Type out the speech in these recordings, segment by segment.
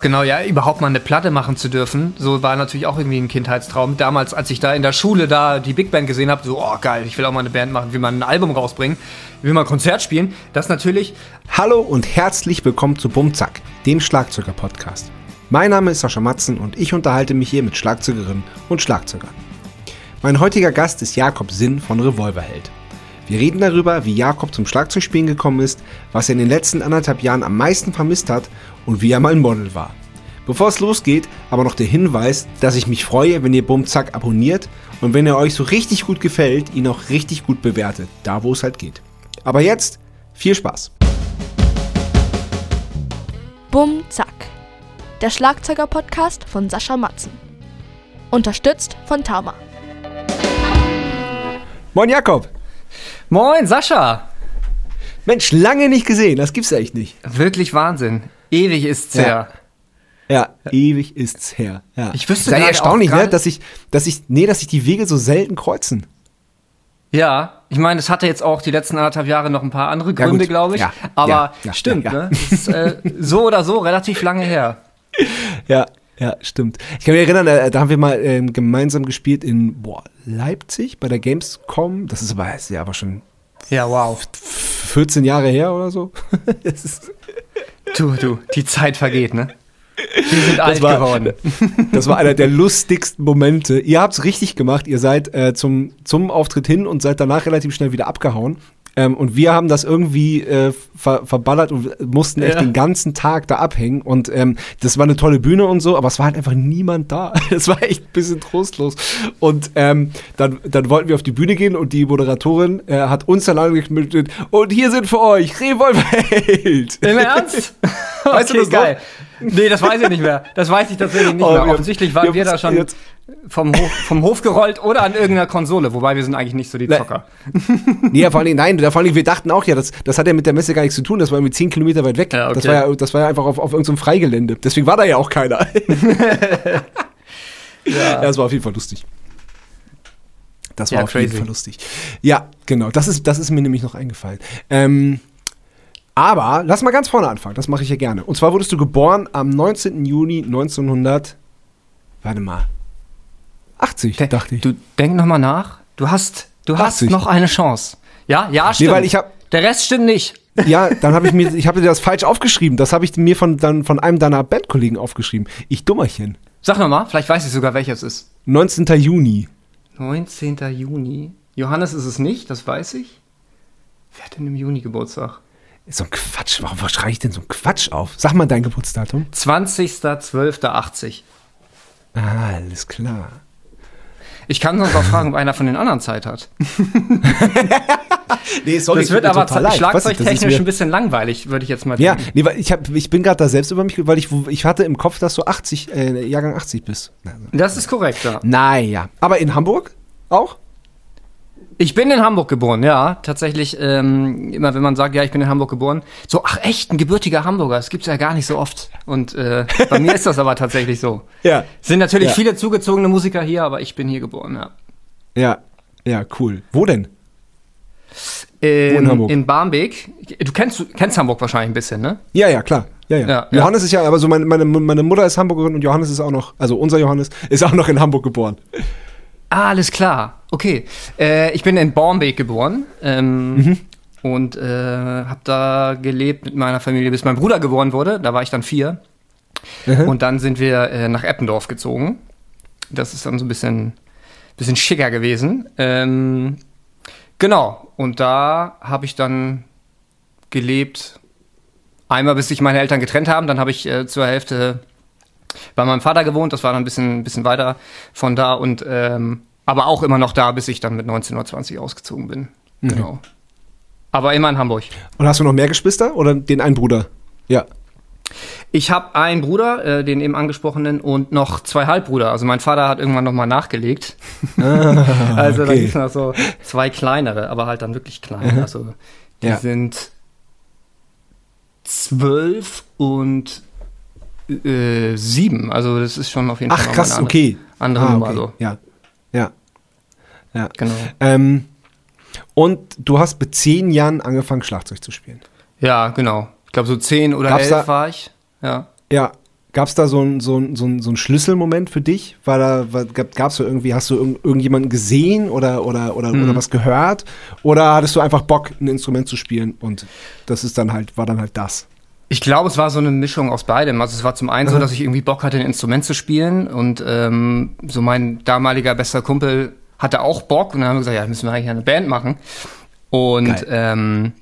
Genau, ja, überhaupt mal eine Platte machen zu dürfen, so war natürlich auch irgendwie ein Kindheitstraum. Damals, als ich da in der Schule da die Big Band gesehen habe, so, oh geil, ich will auch mal eine Band machen, will mal ein Album rausbringen, will mal ein Konzert spielen, das natürlich. Hallo und herzlich willkommen zu Bumzack, dem Schlagzeuger-Podcast. Mein Name ist Sascha Matzen und ich unterhalte mich hier mit Schlagzeugerinnen und Schlagzeugern. Mein heutiger Gast ist Jakob Sinn von Revolverheld. Wir reden darüber, wie Jakob zum Schlagzeugspielen gekommen ist, was er in den letzten anderthalb Jahren am meisten vermisst hat und wie er mal ein Model war. Bevor es losgeht, aber noch der Hinweis, dass ich mich freue, wenn ihr Bumzack abonniert und wenn er euch so richtig gut gefällt, ihn auch richtig gut bewertet, da wo es halt geht. Aber jetzt viel Spaß. Bumzack, der Schlagzeuger-Podcast von Sascha Matzen. Unterstützt von Tama. Moin Jakob! Moin, Sascha! Mensch, lange nicht gesehen, das gibt's echt nicht. Wirklich Wahnsinn. Ewig ist's ja. her. Ja, ewig ist's her. Ja. Ich wüsste Sei erstaunlich, ne, dass ich, dass ich, nee, dass sich die Wege so selten kreuzen. Ja, ich meine, es hatte jetzt auch die letzten anderthalb Jahre noch ein paar andere Ja, Gründe, gut. glaube ich. Ja, Aber ja, ja, stimmt, ja, ja. ne? Ist äh, so oder so relativ lange her. Ja, ja, stimmt. Ich kann mich erinnern, äh, da haben wir mal ähm, gemeinsam gespielt in boah, Leipzig bei der Gamescom. Das ist aber, ist ja aber schon Ja, wow. 14 Jahre her oder so. Das ist, Du, du, die Zeit vergeht, ne? Wir sind alt war- geworden. das war einer der lustigsten Momente. Ihr habt's richtig gemacht. Ihr seid äh, zum, zum Auftritt hin und seid danach relativ schnell wieder abgehauen. Ähm, und wir haben das irgendwie äh, ver verballert und mussten echt Ja. den ganzen Tag da abhängen. Und ähm, das war eine tolle Bühne und so, aber es war halt einfach niemand da. Das war echt ein bisschen trostlos. Und ähm, dann, dann wollten wir auf die Bühne gehen und die Moderatorin äh, hat uns dann angemeldet, und hier sind für euch Revolverheld. Im Ernst? Weißt du okay, das noch? Nee, das weiß ich nicht mehr. Das weiß ich tatsächlich nicht Oh, mehr. Offensichtlich waren wir da schon jetzt- vom Hof, vom Hof gerollt oder an irgendeiner Konsole, wobei wir sind eigentlich nicht so die. Zocker. Nee, ja, vor allen Dingen, nein, vor allen Dingen, wir dachten auch ja, das, das hat ja mit der Messe gar nichts zu tun, das war irgendwie 10 Kilometer weit weg. Ja, okay. das, war ja, das war ja einfach auf, auf irgendeinem Freigelände. Deswegen war da ja auch keiner. ja, das war auf jeden Fall lustig. Das war Ja, auf jeden crazy. Fall lustig. Ja, genau, das ist, das ist mir nämlich noch eingefallen. Ähm, aber lass mal ganz vorne anfangen, das mache ich ja gerne. Und zwar wurdest du geboren am 19. Juni 1900, warte mal, 80, dachte ich. Du denk noch mal nach. Du hast, du hast 80. noch eine Chance. Ja, ja, stimmt. Nee, weil ich habe Der Rest stimmt nicht. Ja, dann habe ich mir, ich habe dir das falsch aufgeschrieben. Das habe ich mir von, dann von einem deiner Bandkollegen aufgeschrieben. Ich Dummerchen. Sag noch mal, vielleicht weiß ich sogar, welches es ist. 19. Juni. 19. Juni. Johannes ist es nicht, das weiß ich. Wer hat denn im Juni Geburtstag? Ist so ein Quatsch. Warum schreibe ich denn so einen Quatsch auf? Sag mal dein Geburtsdatum. 20.12.80. Ah, alles klar. Ich kann sonst auch fragen, ob einer von den anderen Zeit hat. Nee, sorry, Das wird aber schlagzeugtechnisch ein bisschen langweilig, würde ich jetzt mal Ja, denken. nee, weil ich, hab, ich bin gerade da selbst über mich, weil ich, ich hatte im Kopf, dass du 80, äh, Jahrgang 80 bist. Das ist korrekt, ja. Naja. Aber in Hamburg auch? Ich bin in Hamburg geboren, ja. Tatsächlich, ähm, immer wenn man sagt, ja, ich bin in Hamburg geboren, so, ach echt, ein gebürtiger Hamburger, das gibt's ja gar nicht so oft. Und äh, bei mir ist das aber tatsächlich so. Ja. Sind natürlich Ja. viele zugezogene Musiker hier, aber ich bin hier geboren, ja. Ja. Ja, cool. Wo denn? In Hamburg? In Barmbek. Du kennst, kennst Hamburg wahrscheinlich ein bisschen, ne? Ja, ja, klar. Ja, ja. Ja, ja. Johannes ist ja, aber so meine, meine, meine Mutter ist Hamburgerin und Johannes ist auch noch, also unser Johannes ist auch noch in Hamburg geboren. Ah, alles klar. Okay. Äh, ich bin in Barmbek geboren. Ähm, Mhm. Und äh, habe da gelebt mit meiner Familie, bis mein Bruder geboren wurde. Da war ich dann vier. Mhm. Und dann sind wir äh, nach Eppendorf gezogen. Das ist dann so ein bisschen, bisschen schicker gewesen. Ähm, genau. Und da habe ich dann gelebt. Einmal, bis sich meine Eltern getrennt haben. Dann habe ich äh, zur Hälfte bei meinem Vater gewohnt. Das war dann ein bisschen, bisschen weiter von da. Und ähm, aber auch immer noch da, bis ich dann mit 19 oder 20 ausgezogen bin. Mhm. Genau. Aber immer in Hamburg. Und hast du noch mehr Geschwister oder den einen Bruder? Ja. Ich habe einen Bruder, äh, den eben angesprochenen, und noch zwei Halbbrüder. Also mein Vater hat irgendwann noch mal nachgelegt. also da okay. gibt es noch so zwei kleinere, aber halt dann wirklich klein. Also die Ja. sind zwölf und äh, sieben. Also das ist schon auf jeden Ach, Fall mal krass, eine okay. andere Ah, Nummer. okay. So. Ja. Ja. Ja. Genau. Ähm, und du hast mit zehn Jahren angefangen, Schlagzeug zu spielen. Ja, genau. Ich glaube so zehn oder Gab's elf da- war ich. Ja. Ja. Gab es da so einen so ein, so ein, so ein Schlüsselmoment für dich? War da, war, gab es irgendwie, hast du irgend, irgendjemanden gesehen oder, oder, oder, Mhm. oder was gehört? Oder hattest du einfach Bock, ein Instrument zu spielen und das ist dann halt, war dann halt das? Ich glaube, es war so eine Mischung aus beidem. Also es war zum einen so, dass ich irgendwie Bock hatte, ein Instrument zu spielen und ähm, so mein damaliger bester Kumpel hatte auch Bock und dann haben wir gesagt, ja, müssen wir eigentlich eine Band machen. Und Geil. ähm,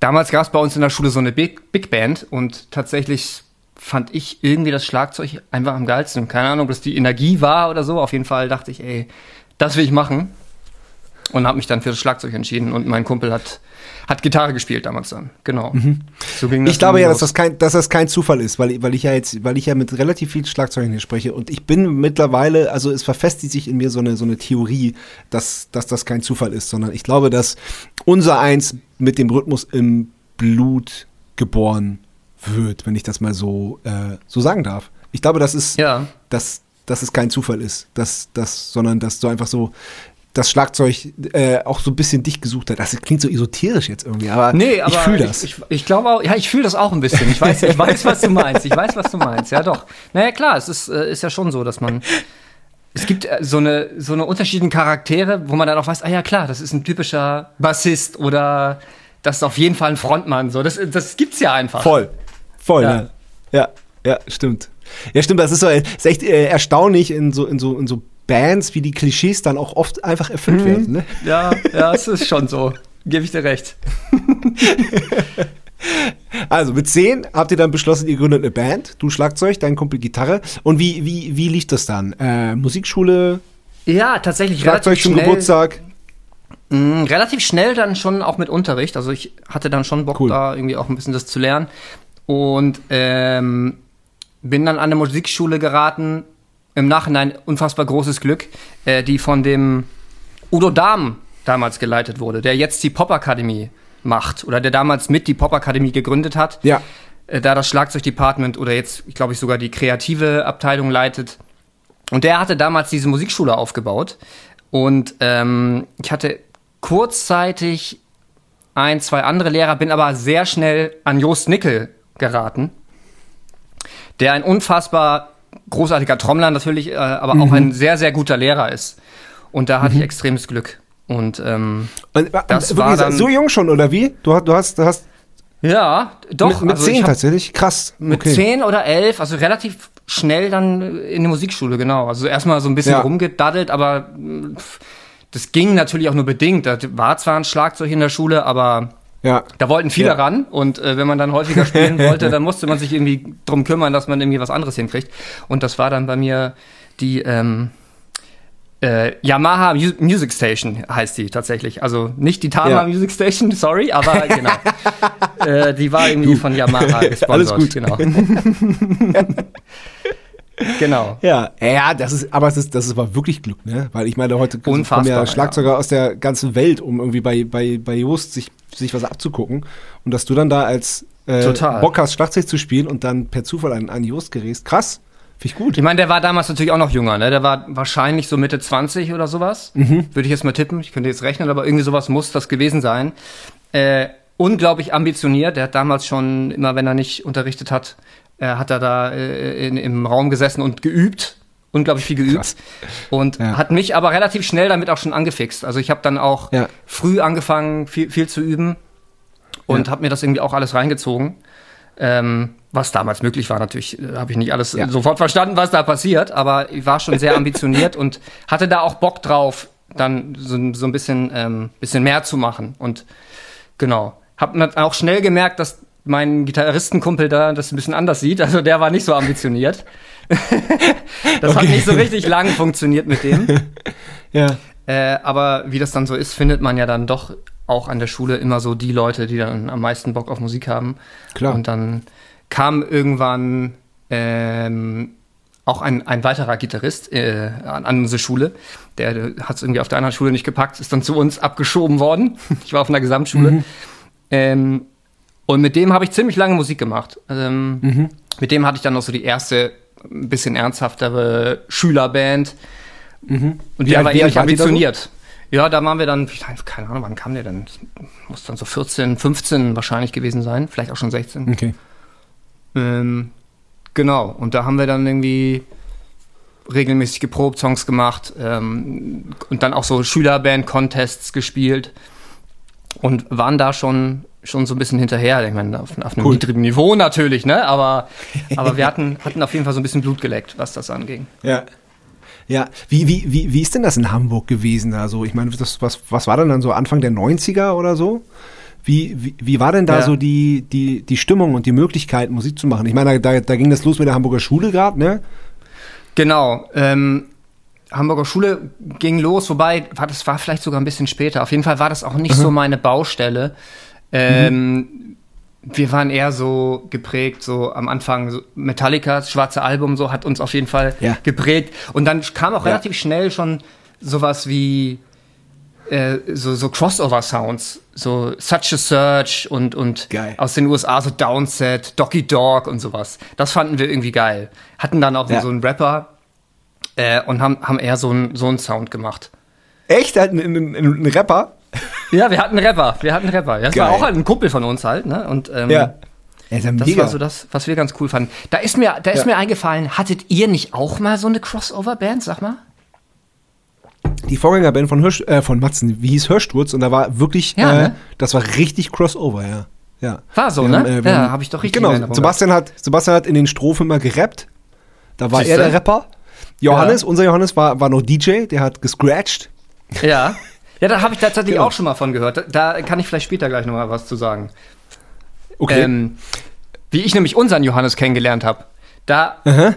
damals gab es bei uns in der Schule so eine Big, Big Band und tatsächlich fand ich irgendwie das Schlagzeug einfach am geilsten. Keine Ahnung, ob das die Energie war oder so. Auf jeden Fall dachte ich, ey, das will ich machen. Und habe mich dann für das Schlagzeug entschieden und mein Kumpel hat, hat Gitarre gespielt damals dann. Genau. So ging Mhm. Ich glaube ja, dass das kein, dass das kein Zufall ist, weil, weil ich ja jetzt, weil ich ja mit relativ vielen Schlagzeugern hier spreche und ich bin mittlerweile, also es verfestigt sich in mir so eine, so eine Theorie, dass, dass das kein Zufall ist, sondern ich glaube, dass unser Eins mit dem Rhythmus im Blut geboren wird, wenn ich das mal so, äh, so sagen darf. Ich glaube, das ist, Ja. dass, dass es kein Zufall ist, dass, dass, sondern dass du einfach so das Schlagzeug äh, auch so ein bisschen dich gesucht hat. Das klingt so esoterisch jetzt irgendwie, aber, Nee, aber ich fühle das. Ich, ich, ich glaube auch, ja, ich fühle das auch ein bisschen. Ich weiß, ich weiß, was du meinst. Ich weiß, was du meinst. Ja, doch. Naja, klar, es ist, äh, ist ja schon so, dass man. Es gibt äh, so eine, so eine unterschiedlichen Charaktere, wo man dann auch weiß, ah ja, klar, das ist ein typischer Bassist oder das ist auf jeden Fall ein Frontmann. So, das, das gibt's ja einfach. Voll. Voll, Ja. ja. Ja, ja, stimmt. Ja, stimmt, das ist so ist echt äh, erstaunlich in so, in, so, in so Bands, wie die Klischees dann auch oft einfach erfüllt Mhm. werden. Ne? Ja, ja, es ist schon so. Gebe ich dir recht. Also mit zehn habt ihr dann beschlossen, ihr gründet eine Band, du Schlagzeug, dein Kumpel Gitarre. Und wie, wie, wie lief das dann? Äh, Musikschule, Ja, tatsächlich Schlagzeug zum schnell. Geburtstag. Mm, relativ schnell dann schon auch mit Unterricht. Also ich hatte dann schon Bock, Cool. da irgendwie auch ein bisschen das zu lernen. Und ähm, bin dann an eine Musikschule geraten. Im Nachhinein unfassbar großes Glück, äh, die von dem Udo Dahm damals geleitet wurde, der jetzt die Popakademie macht oder der damals mit die Popakademie gegründet hat. Ja. Äh, da das Schlagzeugdepartment oder jetzt, glaube ich, sogar die kreative Abteilung leitet. Und der hatte damals diese Musikschule aufgebaut. Und ähm, ich hatte kurzzeitig ein, zwei andere Lehrer, bin aber sehr schnell an Jost Nickel geraten, der ein unfassbar großartiger Trommler natürlich, äh, aber auch ein sehr, sehr guter Lehrer ist. Und da hatte ich extremes Glück. Und ähm, Und, äh, Das wirklich war dann- so jung schon, oder wie? Du, hast- du hast, du hast ja, doch. mit, mit also zehn hab- tatsächlich? Krass. Mit okay. zehn oder elf, also relativ schnell dann in die Musikschule, genau. Also erstmal so ein bisschen Ja. rumgedaddelt, aber mh, pf, das ging natürlich auch nur bedingt. Da war zwar ein Schlagzeug in der Schule, aber Ja. da wollten viele Ja. ran und äh, wenn man dann häufiger spielen wollte, dann musste man sich irgendwie drum kümmern, dass man irgendwie was anderes hinkriegt. Und das war dann bei mir die ähm, äh, Yamaha Mu Music Station heißt die tatsächlich. Also nicht die Tama Ja. Music Station, sorry, aber genau. äh, die war irgendwie von Yamaha gesponsert. Alles gut. Genau. Genau. Ja, ja, das ist, aber es ist, das ist aber wirklich Glück, ne? Weil ich meine, heute kommen Unfassbar, ja ja. Schlagzeuger aus der ganzen Welt, um irgendwie bei, bei, bei Just sich, sich was abzugucken. Und dass du dann da als äh, Total. Bock hast, Schlagzeug zu spielen und dann per Zufall an, an Just gerätst, krass. Finde ich gut. Ich meine, der war damals natürlich auch noch jünger, ne? Der war wahrscheinlich so Mitte 20 oder sowas. Mhm. Würde ich jetzt mal tippen. Ich könnte jetzt rechnen, aber irgendwie sowas muss das gewesen sein. Äh, unglaublich ambitioniert. Der hat damals schon, immer wenn er nicht unterrichtet hat, hat er da äh, in, im Raum gesessen und geübt. Unglaublich viel geübt. Krass. Und Ja. hat mich aber relativ schnell damit auch schon angefixt. Also ich habe dann auch Ja. früh angefangen, viel, viel zu üben und Ja. habe mir das irgendwie auch alles reingezogen. Ähm, was damals möglich war, natürlich äh, habe ich nicht alles Ja. sofort verstanden, was da passiert, aber ich war schon sehr ambitioniert und hatte da auch Bock drauf, dann so, so ein bisschen, ähm, bisschen mehr zu machen. Und genau, habe dann auch schnell gemerkt, dass mein Gitarristenkumpel da das ein bisschen anders sieht. Also der war nicht so ambitioniert. das hat Okay. nicht so richtig lang funktioniert mit dem. Ja. Äh, aber wie das dann so ist, findet man ja dann doch auch an der Schule immer so die Leute, die dann am meisten Bock auf Musik haben. Klar. Und dann kam irgendwann ähm, auch ein, ein weiterer Gitarrist äh, an, an unsere Schule. Der hat es irgendwie auf der anderen Schule nicht gepackt, ist dann zu uns abgeschoben worden. Ich war auf einer Gesamtschule. Ähm, und mit dem habe ich ziemlich lange Musik gemacht. Ähm, Mit dem hatte ich dann noch so die erste ein bisschen ernsthaftere Schülerband. Und Wie der war ähnlich da so? ambitioniert. Ja, da waren wir dann, keine Ahnung, wann kam der denn? Das muss dann so 14, 15 wahrscheinlich gewesen sein, vielleicht auch schon 16. Okay. Ähm, Genau, und da haben wir dann irgendwie regelmäßig geprobt, Songs gemacht ähm, und dann auch so Schülerband-Contests gespielt und waren da schon, schon so ein bisschen hinterher. Ich meine, auf, auf einem Cool. niedrigen Niveau natürlich, ne? Aber, aber wir hatten, hatten auf jeden Fall so ein bisschen Blut geleckt, was das anging. Ja. Ja, wie, wie, wie, wie ist denn das in Hamburg gewesen? Also, ich meine, das, was, was war denn dann so Anfang der 90er oder so? Wie, wie, wie war denn da Ja. so die, die, die Stimmung und die Möglichkeit, Musik zu machen? Ich meine, da, da ging das los mit der Hamburger Schule gerade, ne? Genau. Ähm, Hamburger Schule ging los, wobei, war, das war vielleicht sogar ein bisschen später. Auf jeden Fall war das auch nicht so meine Baustelle. Ähm, Wir waren eher so geprägt, so am Anfang, so Metallica, das schwarze Album, so hat uns auf jeden Fall Ja. geprägt. Und dann kam auch Ja. relativ schnell schon sowas wie äh, so, so Crossover-Sounds, so Such a Search und, und Geil. aus den USA so Downset, Doggy Dog und sowas. Das fanden wir irgendwie geil. Hatten dann auch Ja. so einen Rapper äh, und haben, haben eher so einen so einen Sound gemacht. Echt? Ein, ein, ein, ein Rapper? Ja, wir hatten einen Rapper, wir hatten einen Rapper. Ja, das war Geil. auch halt ein Kumpel von uns halt, ne? Und ähm, Ja. Ja, das mega. war so das, was wir ganz cool fanden. Da ist mir, da ist Ja. mir eingefallen, hattet ihr nicht auch mal so eine Crossover-Band, sag mal? die Vorgängerband von, Hirsch, äh, von Matzen, wie hieß Hörsturz? Und da war wirklich, Ja, äh, ne? das war richtig Crossover, ja. ja. War so, Wir ne? haben, äh, Ja, haben- hab ich doch richtig Genau, Sebastian hat, Sebastian hat in den Strophen immer gerappt. Da war Siehste? er der Rapper. Johannes, unser Johannes war, war noch DJ, der hat gescratcht. Ja. Ja, da habe ich tatsächlich Genau. auch schon mal von gehört. Da, kann ich vielleicht später gleich noch mal was zu sagen. Okay. Ähm, wie ich nämlich unseren Johannes kennengelernt habe. Da. Aha.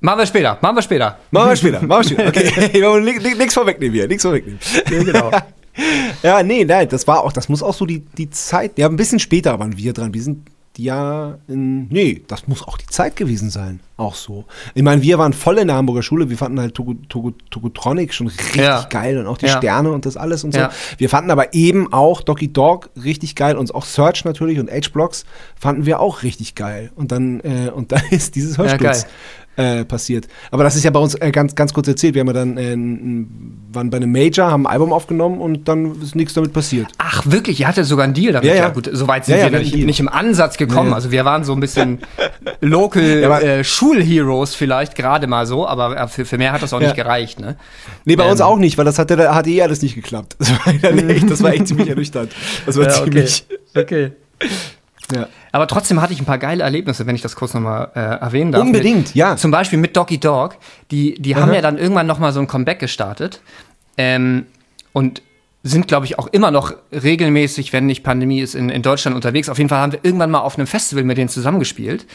Machen wir später, machen wir später. Machen wir später, machen wir später. Okay, nichts vorwegnehmen hier, nichts vorwegnehmen. Ja, genau. Ja, nee, nein, das war auch, das muss auch so die, die Zeit, ja, ein bisschen später waren wir dran. Wir sind ja, in, nee, das muss auch die Zeit gewesen sein. Auch so. Ich meine, wir waren voll in der Hamburger Schule, wir fanden halt Togo, Togo, Togotronic schon richtig Ja. geil und auch die Ja. Sterne und das alles und so. Ja. Wir fanden aber eben auch Doggy Dog richtig geil und auch Search natürlich und H-Blocks fanden wir auch richtig geil. Und dann, äh, und dann ist dieses Hörsturz äh, passiert. Aber das ist ja bei uns äh, ganz, ganz kurz erzählt. Wir haben ja dann äh, waren bei einem Major, haben ein Album aufgenommen und dann ist nichts damit passiert. Ach, wirklich? Ihr hattet sogar einen Deal damit? Ja, ja. gut, soweit sind Ja, ja, wir nicht, nicht im Ansatz gekommen. Ja, ja. Also wir waren so ein bisschen Local Ja, äh, Schulheroes vielleicht gerade mal so, aber äh, für, für mehr hat das auch Ja. nicht gereicht, ne? Nee, bei uns Ähm. auch nicht, weil das hat, ja- hat eh alles nicht geklappt. Das war, echt, das war echt ziemlich ernüchternd. Das war ziemlich. okay. Ja. Aber trotzdem hatte ich ein paar geile Erlebnisse, wenn ich das kurz nochmal äh, erwähnen darf. Unbedingt, mit, ja. Zum Beispiel mit Doggy Dog. Die, die haben ja dann irgendwann nochmal so ein Comeback gestartet. Ähm, und sind, glaube ich, auch immer noch regelmäßig, wenn nicht Pandemie ist, in, in Deutschland unterwegs. Auf jeden Fall haben wir irgendwann mal auf einem Festival mit denen zusammengespielt.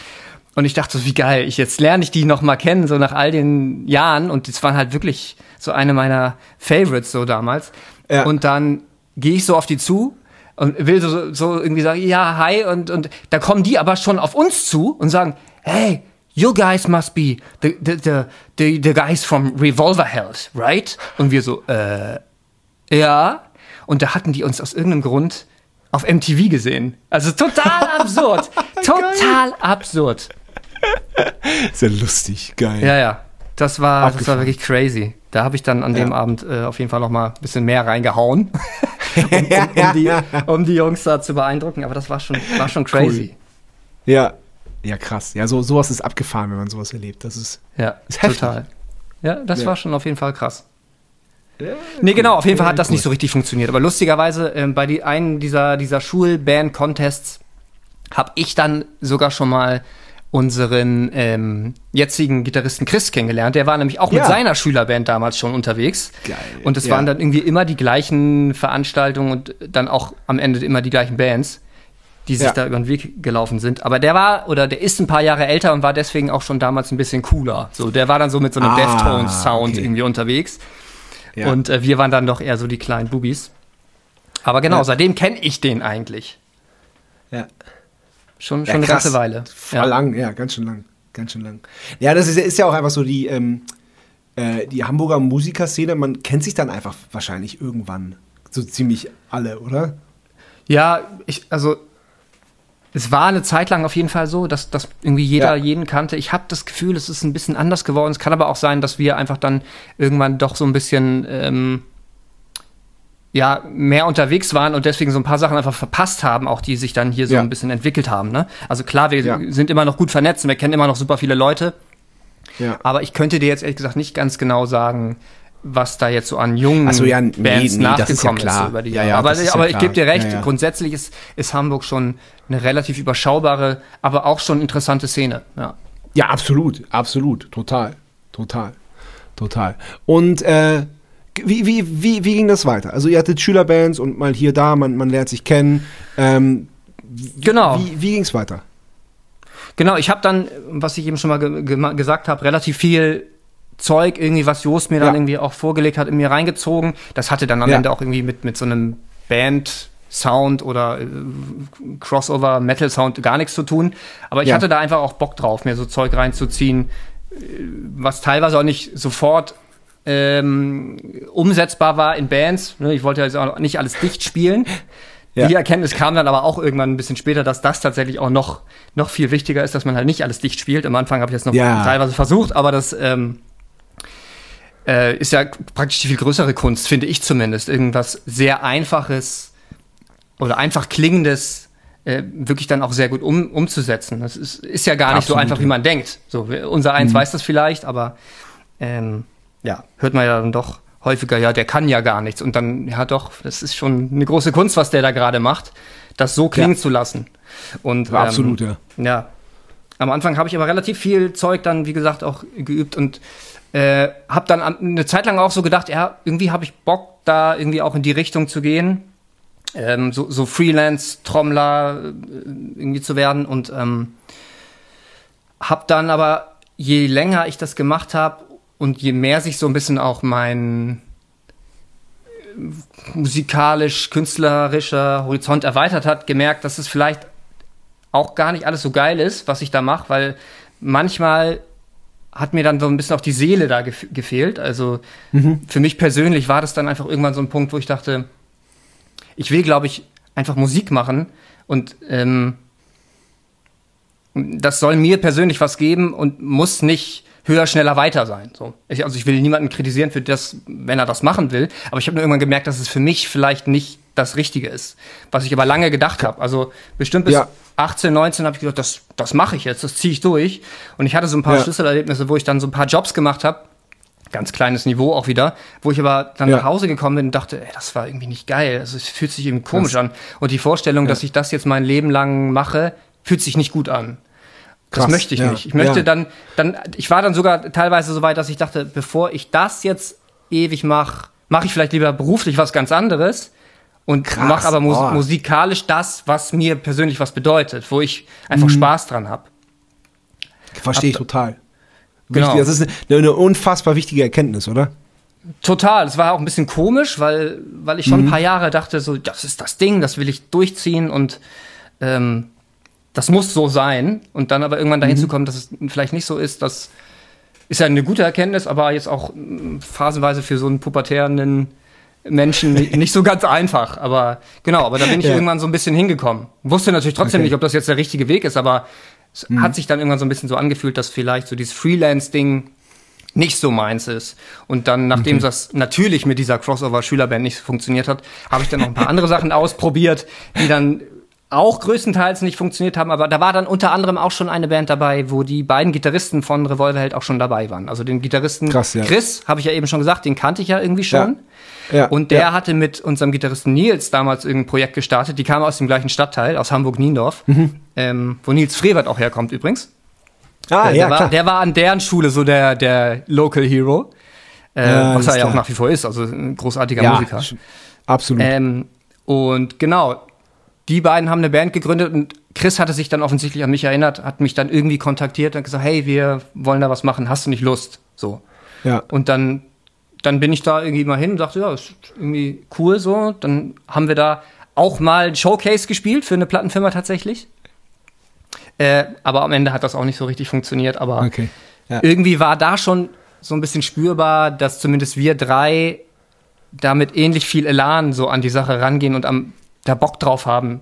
Und ich dachte so, wie geil, ich jetzt lerne ich die noch mal kennen, so nach all den Jahren. Und das waren halt wirklich so eine meiner Favorites so damals. Ja. Und dann gehe ich so auf die zu und will so, so irgendwie sagen, ja, hi. Und, und da kommen die aber schon auf uns zu und sagen, hey, you guys must be the, the, the, the, the guys from Revolver Health, right? Und wir so, äh, ja. Und da hatten die uns aus irgendeinem Grund auf MTV gesehen. Also total absurd. total absurd. Ja lustig, geil. Ja, ja. Das war, das war wirklich crazy. Da habe ich dann an dem Ja. Abend äh, auf jeden Fall noch mal ein bisschen mehr reingehauen, um, um, um, die, um die Jungs da zu beeindrucken. Aber das war schon, war schon crazy. Ja. Ja, krass. Ja, so, sowas ist abgefahren, wenn man sowas erlebt. Das ist. Ja, Ist heftig. total. Ja, das Ja. war schon auf jeden Fall krass. Nee, genau, auf jeden Fall hat das cool. nicht so richtig funktioniert. Aber lustigerweise, ähm, bei die, einen dieser, dieser Schulband-Contests habe ich dann sogar schon mal unseren ähm, jetzigen Gitarristen Chris kennengelernt. Der war nämlich auch mit Ja. seiner Schülerband damals schon unterwegs. Geil. Und es Ja. waren dann irgendwie immer die gleichen Veranstaltungen und dann auch am Ende immer die gleichen Bands, die sich Ja. da über den Weg gelaufen sind. Aber der war oder der ist ein paar Jahre älter und war deswegen auch schon damals ein bisschen cooler. So, der war dann so mit so einem Ah, Deftones-Sound okay. irgendwie unterwegs. Und äh, wir waren dann doch eher so die kleinen Bubis. Aber genau, seitdem kenne ich den eigentlich. ja. Schon, schon Ja, eine ganze Weile. Ja. lang, ja, ganz schön lang. Ganz schön lang. Ja, das ist, ja- ist ja auch einfach so die, ähm, äh, die Hamburger Musikerszene, man kennt sich dann einfach wahrscheinlich irgendwann. So ziemlich alle, oder? Ja, ich, also es war eine Zeit lang auf jeden Fall so, dass, dass irgendwie jeder Ja. jeden kannte. Ich habe das Gefühl, es ist ein bisschen anders geworden. Es kann aber auch sein, dass wir einfach dann irgendwann doch so ein bisschen ähm, ja mehr unterwegs waren und deswegen so ein paar Sachen einfach verpasst haben, auch die sich dann hier so Ja. ein bisschen entwickelt haben. Ne? Also klar, wir Ja. sind immer noch gut vernetzt und wir kennen immer noch super viele Leute, Ja. aber ich könnte dir jetzt ehrlich gesagt nicht ganz genau sagen, was da jetzt so an jungen so, ja, nee, Bands nee, das ist ja nachgekommen so über die Ja, Jahre. ja, aber ist aber ich gebe dir recht, grundsätzlich ist, ist Hamburg schon eine relativ überschaubare, aber auch schon interessante Szene. Ja. Ja, absolut, absolut, total, total, total. Und äh, wie, wie, wie, wie ging das weiter? Also ihr hattet Schülerbands und mal hier, da, man, man lernt sich kennen. Ähm, Genau. wie wie ging es weiter? Genau, ich habe dann, was ich eben schon mal ge ge gesagt habe, relativ viel Zeug irgendwie, was Jost mir dann Ja. irgendwie auch vorgelegt hat, in mir reingezogen. Das hatte dann am Ja. Ende auch irgendwie mit, mit so einem Band-Sound oder äh, Crossover-Metal-Sound gar nichts zu tun. Aber ich Ja. hatte da einfach auch Bock drauf, mir so Zeug reinzuziehen, äh, was teilweise auch nicht sofort ähm, umsetzbar war in Bands. Ne, Ich wollte also auch nicht alles dicht spielen. Ja. Die Erkenntnis kam dann aber auch irgendwann ein bisschen später, dass das tatsächlich auch noch, noch viel wichtiger ist, dass man halt nicht alles dicht spielt. Am Anfang habe ich das noch Ja. teilweise versucht, aber das ähm, äh, ist ja praktisch die viel größere Kunst, finde ich zumindest. Irgendwas sehr Einfaches oder einfach Klingendes äh, wirklich dann auch sehr gut um, umzusetzen. Das ist, ist ja gar nicht so Absolut, einfach, wie ja. man denkt. So, unser Eins weiß das vielleicht, aber ähm, ja, hört man ja dann doch häufiger, ja, der kann ja gar nichts. Und dann, ja doch, das ist schon eine große Kunst, was der da gerade macht, das so klingen Ja. zu lassen. Und, ähm, Absolut, ja. Ja. Am Anfang habe ich aber relativ viel Zeug dann, wie gesagt, auch geübt und äh, habe dann an- eine Zeit lang auch so gedacht, ja, irgendwie habe ich Bock, da irgendwie auch in die Richtung zu gehen, ähm, so, so Freelance-Trommler äh, irgendwie zu werden und ähm, habe dann aber, je länger ich das gemacht habe und je mehr sich so ein bisschen auch mein äh, musikalisch-künstlerischer Horizont erweitert hat, gemerkt, dass es vielleicht auch gar nicht alles so geil ist, was ich da mache, weil manchmal hat mir dann so ein bisschen auch die Seele da gef gefehlt. Also für mich persönlich war das dann einfach irgendwann so ein Punkt, wo ich dachte, ich will, glaube ich, einfach Musik machen und ähm, das soll mir persönlich was geben und muss nicht höher, schneller, weiter sein. So. Ich, also ich will niemanden kritisieren für das, wenn er das machen will, aber ich habe nur irgendwann gemerkt, dass es für mich vielleicht nicht das Richtige ist, was ich aber lange gedacht habe. Also bestimmt bis Ja. 18, 19 habe ich gedacht, das, das mache ich jetzt, das ziehe ich durch. Und ich hatte so ein paar Ja. Schlüsselerlebnisse, wo ich dann so ein paar Jobs gemacht habe, ganz kleines Niveau auch wieder, wo ich aber dann Ja. nach Hause gekommen bin und dachte, ey, das war irgendwie nicht geil. Also es fühlt sich irgendwie komisch an. Und die Vorstellung, dass ich das jetzt mein Leben lang mache, fühlt sich nicht gut an. Das Krass, möchte ich ja. nicht. Ich möchte Ja. dann, dann, ich war dann sogar teilweise so weit, dass ich dachte, bevor ich das jetzt ewig mache, mache ich vielleicht lieber beruflich was ganz anderes und mache aber mus oh. musikalisch das, was mir persönlich was bedeutet, wo ich Mhm. einfach Spaß dran habe. Verstehe ich total. Genau. Wichtig, Das ist eine, eine unfassbar wichtige Erkenntnis, oder? Total. Es war auch ein bisschen komisch, weil, weil ich schon ein paar Jahre dachte, so, das ist das Ding, das will ich durchziehen und ähm, das muss so sein. Und dann aber irgendwann dahin zu kommen, dass es vielleicht nicht so ist, das ist ja eine gute Erkenntnis, aber jetzt auch mm, phasenweise für so einen pubertären Menschen ni- nicht so ganz einfach. Aber genau, aber da bin ich Ja. irgendwann so ein bisschen hingekommen. Wusste natürlich trotzdem Okay. nicht, ob das jetzt der richtige Weg ist, aber es hat sich dann irgendwann so ein bisschen so angefühlt, dass vielleicht so dieses Freelance-Ding nicht so meins ist. Und dann, nachdem das natürlich mit dieser Crossover-Schülerband nicht funktioniert hat, habe ich dann noch ein paar andere Sachen ausprobiert, die dann auch größtenteils nicht funktioniert haben. Aber da war dann unter anderem auch schon eine Band dabei, wo die beiden Gitarristen von Revolverheld auch schon dabei waren. Also den Gitarristen Krass, ja. Chris, habe ich ja eben schon gesagt, den kannte ich ja irgendwie schon. Ja, Und der ja. hatte mit unserem Gitarristen Nils damals irgendein Projekt gestartet. Die kamen aus dem gleichen Stadtteil, aus Hamburg-Niendorf, Mhm. ähm, wo Nils Frevert auch herkommt übrigens. Ah, Äh, ja, der, war, klar. der war an deren Schule so der, der Local Hero. Äh, Ja, was er ja auch klar. nach wie vor ist, also ein großartiger ja, Musiker. Absolut. Ähm, und genau, die beiden haben eine Band gegründet und Chris hatte sich dann offensichtlich an mich erinnert, hat mich dann irgendwie kontaktiert und gesagt, hey, wir wollen da was machen, hast du nicht Lust? So. ja. Und dann, dann bin ich da irgendwie mal hin und dachte, ja, ist irgendwie cool so. Dann haben wir da auch mal ein Showcase gespielt für eine Plattenfirma tatsächlich. Äh, aber am Ende hat das auch nicht so richtig funktioniert. Aber Okay. Ja. irgendwie war da schon so ein bisschen spürbar, dass zumindest wir drei damit ähnlich viel Elan so an die Sache rangehen und am, da Bock drauf haben,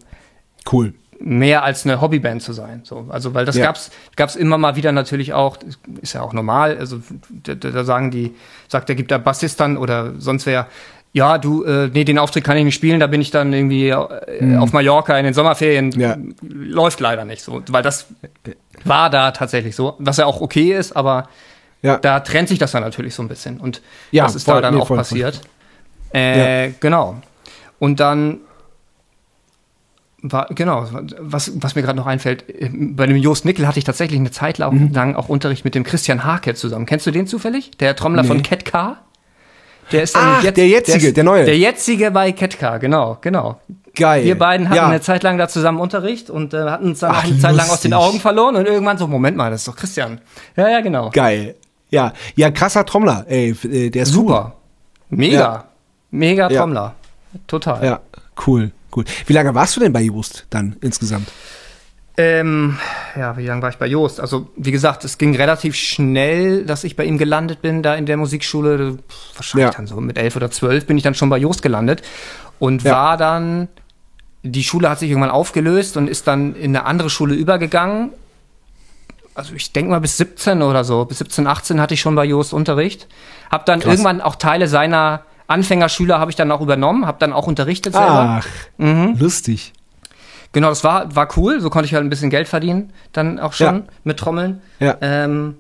Cool. mehr als eine Hobbyband zu sein. So, also, weil das Ja. gab's, gab's immer mal wieder natürlich auch, ist ja auch normal, also da, da sagen die, sagt der gibt der Bassist dann oder sonst wer, ja, du, äh, nee, den Auftritt kann ich nicht spielen, da bin ich dann irgendwie äh, auf Mallorca in den Sommerferien. Ja. Läuft leider nicht so, weil das war da tatsächlich so, was ja auch okay ist, aber Ja. da trennt sich das dann natürlich so ein bisschen. Und Ja, das ist voll, da dann nee, auch voll, voll. passiert. Äh, Genau. Und dann war, genau, was, was mir gerade noch einfällt, äh, bei dem Jost Nickel hatte ich tatsächlich eine Zeit lang, Mhm. auch Unterricht mit dem Christian Hake zusammen. Kennst du den zufällig? Der Trommler von Nee. Cat Car? Der ist Ach, der jetzige, ist- der neue. Der jetzige bei Cat Car, genau, genau. Geil. Wir beiden hatten ja. eine Zeit lang da zusammen Unterricht und äh, hatten uns dann Ach, eine Zeit lang aus den lustig. Augen verloren und irgendwann so, Moment mal, das ist doch Christian. Ja, ja, genau. Geil. Ja, ja, krasser Trommler. Ey, äh, der ist Super. Mega. Ja. Mega Ja. Trommler. Total. Cool. Ja, cool, cool. Wie lange warst du denn bei Just dann insgesamt? Ähm, ja, wie lange war ich bei Joost? Also, wie gesagt, es ging relativ schnell, dass ich bei ihm gelandet bin, da in der Musikschule. Wahrscheinlich Ja. dann so mit elf oder zwölf bin ich dann schon bei Joost gelandet und Ja. war dann, die Schule hat sich irgendwann aufgelöst und ist dann in eine andere Schule übergegangen. Also ich denke mal bis 17 oder so, bis 17, 18 hatte ich schon bei Joost Unterricht. Hab dann Krass. irgendwann auch Teile seiner Anfängerschüler habe ich dann auch übernommen, habe dann auch unterrichtet selber. Ach, Mhm. lustig. Genau, das war, war cool. So konnte ich halt ein bisschen Geld verdienen, dann auch schon Ja. mit Trommeln. Ja. Ähm,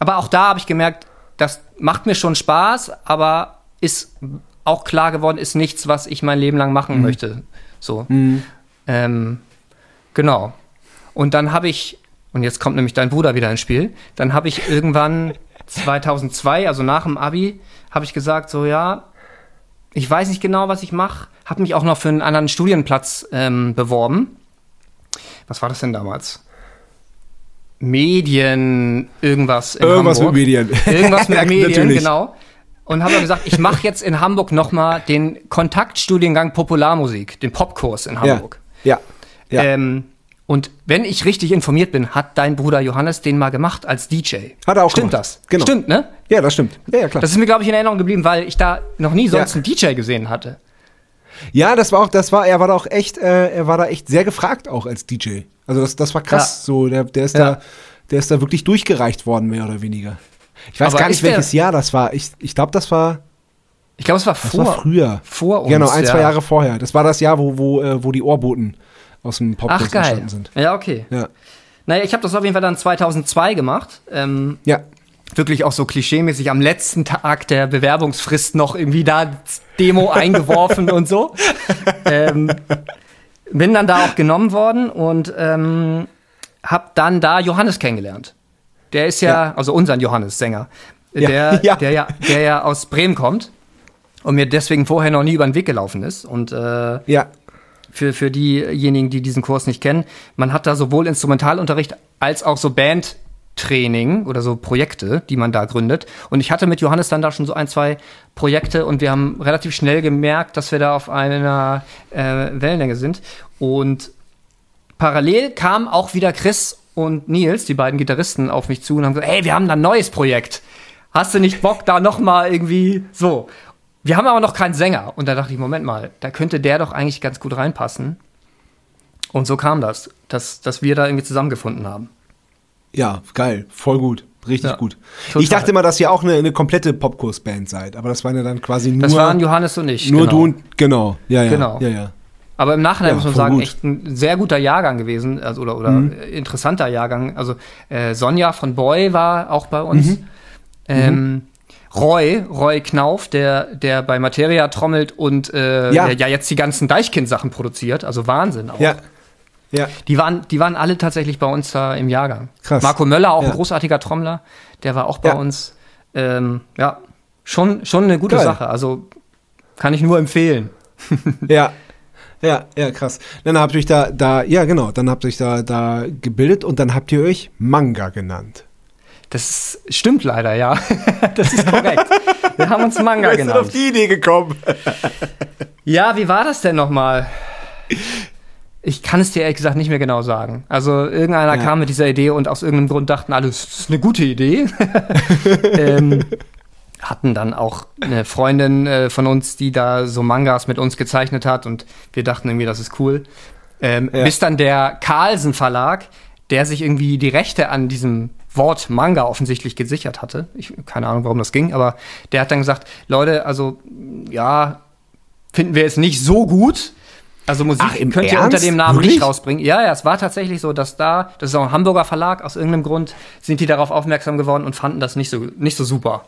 aber auch da habe ich gemerkt, das macht mir schon Spaß, aber ist auch klar geworden, ist nichts, was ich mein Leben lang machen möchte. So. Ähm, genau. Und dann habe ich, und jetzt kommt nämlich dein Bruder wieder ins Spiel, dann habe ich irgendwann 2002, also nach dem Abi, habe ich gesagt, so ja, ich weiß nicht genau, was ich mache, habe mich auch noch für einen anderen Studienplatz ähm, beworben. Was war das denn damals? Medien, irgendwas in Irgendwas Hamburg. mit Medien. Irgendwas mit Ja, Medien, natürlich. genau. Und habe dann gesagt, ich mache jetzt in Hamburg nochmal den Kontaktstudiengang Popularmusik, den Popkurs in Ja. Hamburg. Ja. Ja. Ähm, und wenn ich richtig informiert bin, hat dein Bruder Johannes den mal gemacht als DJ. Hat er auch Stimmt gemacht. das? Genau. Stimmt, ne? ja, das stimmt. Ja, ja, klar. Das ist mir, glaube ich, in Erinnerung geblieben, weil ich da noch nie sonst Ja. einen DJ gesehen hatte. Ja, das war auch, das war, er war da auch echt, äh, er war da echt sehr gefragt auch als DJ. Also das, das war krass. Ja. So, der, der ist Ja. da, der ist da wirklich durchgereicht worden, mehr oder weniger. Ich weiß Aber gar nicht, der- welches Jahr das war. Ich, ich glaube, das war, Ich glaube, es war das vor, war früher. vor uns. genau, ein, ja. zwei Jahre vorher. Das war das Jahr, wo, wo, äh, wo die Ohrboten aus dem geil. entstanden sind. Ja, okay. Ja. Naja, ich habe das auf jeden Fall dann 2002 gemacht. Ähm, Ja. wirklich auch so klischeemäßig am letzten Tag der Bewerbungsfrist noch irgendwie da Demo eingeworfen und so. Ähm, bin dann da auch genommen worden und ähm, hab dann da Johannes kennengelernt. Der ist ja, Ja. also unseren Johannes, Sänger, Ja, der, ja. Der, ja, der ja aus Bremen kommt und mir deswegen vorher noch nie über den Weg gelaufen ist. Und äh, Ja. Für, für diejenigen, die diesen Kurs nicht kennen, man hat da sowohl Instrumentalunterricht als auch so Bandtraining oder so Projekte, die man da gründet. Und ich hatte mit Johannes dann da schon so ein, zwei Projekte und wir haben relativ schnell gemerkt, dass wir da auf einer äh, Wellenlänge sind. Und parallel kamen auch wieder Chris und Nils, die beiden Gitarristen, auf mich zu und haben gesagt, hey, wir haben da ein neues Projekt. Hast du nicht Bock, da noch mal irgendwie so? Wir haben aber noch keinen Sänger. Und da dachte ich, Moment mal, da könnte der doch eigentlich ganz gut reinpassen. Und so kam das, dass, dass wir da irgendwie zusammengefunden haben. Ja, geil. Voll gut. Richtig Ja, gut. total. Ich dachte immer, dass ihr auch eine, eine komplette Popkurs-Band seid, aber das waren ja dann quasi nur, Das waren Johannes und ich. nur genau. du und, genau. Ja, ja. Genau. Ja, ja. Aber im Nachhinein Ja, muss man sagen, gut. echt ein sehr guter Jahrgang gewesen, also, oder, oder Mhm. interessanter Jahrgang. Also äh, Sonja von Boy war auch bei uns. Mhm. Ähm, Roy, Roy Knauf, der, der bei Materia trommelt und äh, Ja. der ja jetzt die ganzen Deichkind-Sachen produziert, also Wahnsinn auch. Ja. Ja. Die waren, die waren alle tatsächlich bei uns da im Jahrgang. Krass. Marco Möller, auch Ja. ein großartiger Trommler, der war auch bei Ja. uns. Ähm, ja, schon, schon eine gute Geil. Sache. Also kann ich nur empfehlen. Ja. Ja, ja, krass. Dann habt ihr euch da, da, ja genau, dann habt ihr euch da, da gebildet und dann habt ihr euch Manga genannt. Das stimmt leider, ja. das ist korrekt. Wir haben uns Manga genannt. die Idee gekommen? Ja, wie war das denn nochmal? Ich kann es dir ehrlich gesagt nicht mehr genau sagen. Also irgendeiner Ja. kam mit dieser Idee und aus irgendeinem Grund dachten alle, das ist eine gute Idee. ähm, hatten dann auch eine Freundin äh, von uns, die da so Mangas mit uns gezeichnet hat und wir dachten irgendwie, das ist cool. Ähm, Ja. Bis dann der Carlsen Verlag, der sich irgendwie die Rechte an diesem Wort Manga offensichtlich gesichert hatte. Ich keine Ahnung, warum das ging, aber der hat dann gesagt, Leute, also ja, finden wir jetzt nicht so gut. Also Musik Ach, könnt ihr Ernst? unter dem Namen Wirklich? nicht rausbringen. Ja, ja, es war tatsächlich so, dass da, das ist auch ein Hamburger Verlag, aus irgendeinem Grund sind die darauf aufmerksam geworden und fanden das nicht so, nicht so super.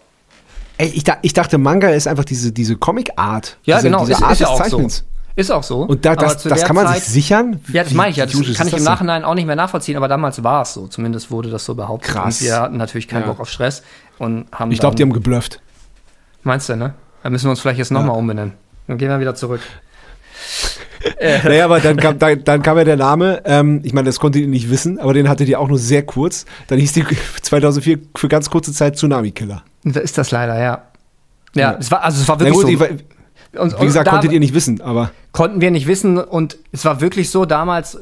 Ey, ich, ich dachte, Manga ist einfach diese, diese Comic-Art. Ja, diese, genau, diese ist, Art ist ja des auch so. Ist auch so. Und da, das, das kann man Zeit- sich sichern? Ja, das meine ich ja. Das kann ich das im denn? Nachhinein auch nicht mehr nachvollziehen, aber damals war es so. Zumindest wurde das so behauptet. Krass. Und wir hatten natürlich keinen Ja. Bock auf Stress und haben Ich glaube, die haben geblufft. Meinst du, ne? Da müssen wir uns vielleicht jetzt nochmal umbenennen. Dann gehen wir wieder zurück. Naja, aber dann kam, dann, dann kam ja der Name, ähm, ich meine, das konntet ihr nicht wissen, aber den hattet ihr auch nur sehr kurz. Dann hieß die 2004 für ganz kurze Zeit Tsunami Killer. Da ist das leider, ja. Ja, Ja. Es war, also es war wirklich gut, so. ich, Und- wie gesagt, konntet ihr nicht wissen, aber Konnten wir nicht wissen und es war wirklich so, damals äh,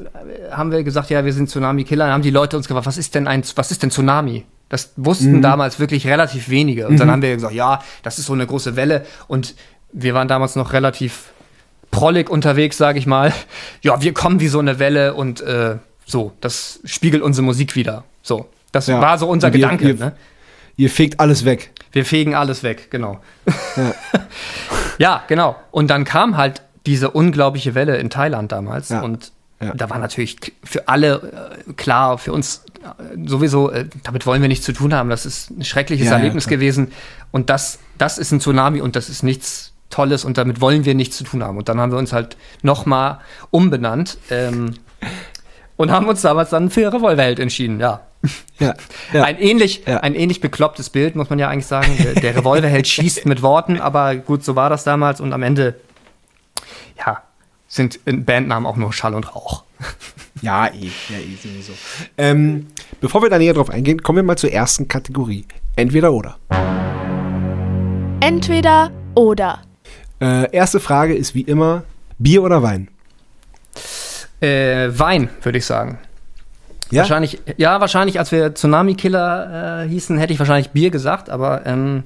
haben wir gesagt, ja, wir sind Tsunami-Killer, dann haben die Leute uns gefragt, was ist denn ein, was ist denn Tsunami? Das wussten damals wirklich relativ wenige. Und dann haben wir gesagt, ja, das ist so eine große Welle und wir waren damals noch relativ prollig unterwegs, sage ich mal. Ja, wir kommen wie so eine Welle und äh, so, das spiegelt unsere Musik wieder. So, das Ja. war so unser ihr- Gedanke. ihr- ne? ihr fegt alles weg. Wir fegen alles weg, genau. Ja. Ja, genau. Und dann kam halt diese unglaubliche Welle in Thailand damals. Ja. Und Ja. da war natürlich für alle äh, klar, für uns äh, sowieso, äh, damit wollen wir nichts zu tun haben. Das ist ein schreckliches Erlebnis gewesen. Und das, das ist ein Tsunami und das ist nichts Tolles und damit wollen wir nichts zu tun haben. Und dann haben wir uns halt nochmal umbenannt ähm, und haben uns damals dann für Revolverheld entschieden, ja. Ja, ja. Ein, ähnlich, Ja. ein ähnlich beklopptes Bild, muss man ja eigentlich sagen. Der, der Revolverheld schießt mit Worten, aber gut, so war das damals. Und am Ende, ja, sind in Bandnamen auch nur Schall und Rauch. Ja, eh, ja, eh sowieso. Ähm, bevor wir da näher drauf eingehen, kommen wir mal zur ersten Kategorie. Entweder oder. Entweder oder. Äh, erste Frage ist wie immer: Bier oder Wein? Äh, Wein, würde ich sagen. Ja? Wahrscheinlich, ja, wahrscheinlich, als wir Tsunami-Killer äh, hießen, hätte ich wahrscheinlich Bier gesagt, aber ähm,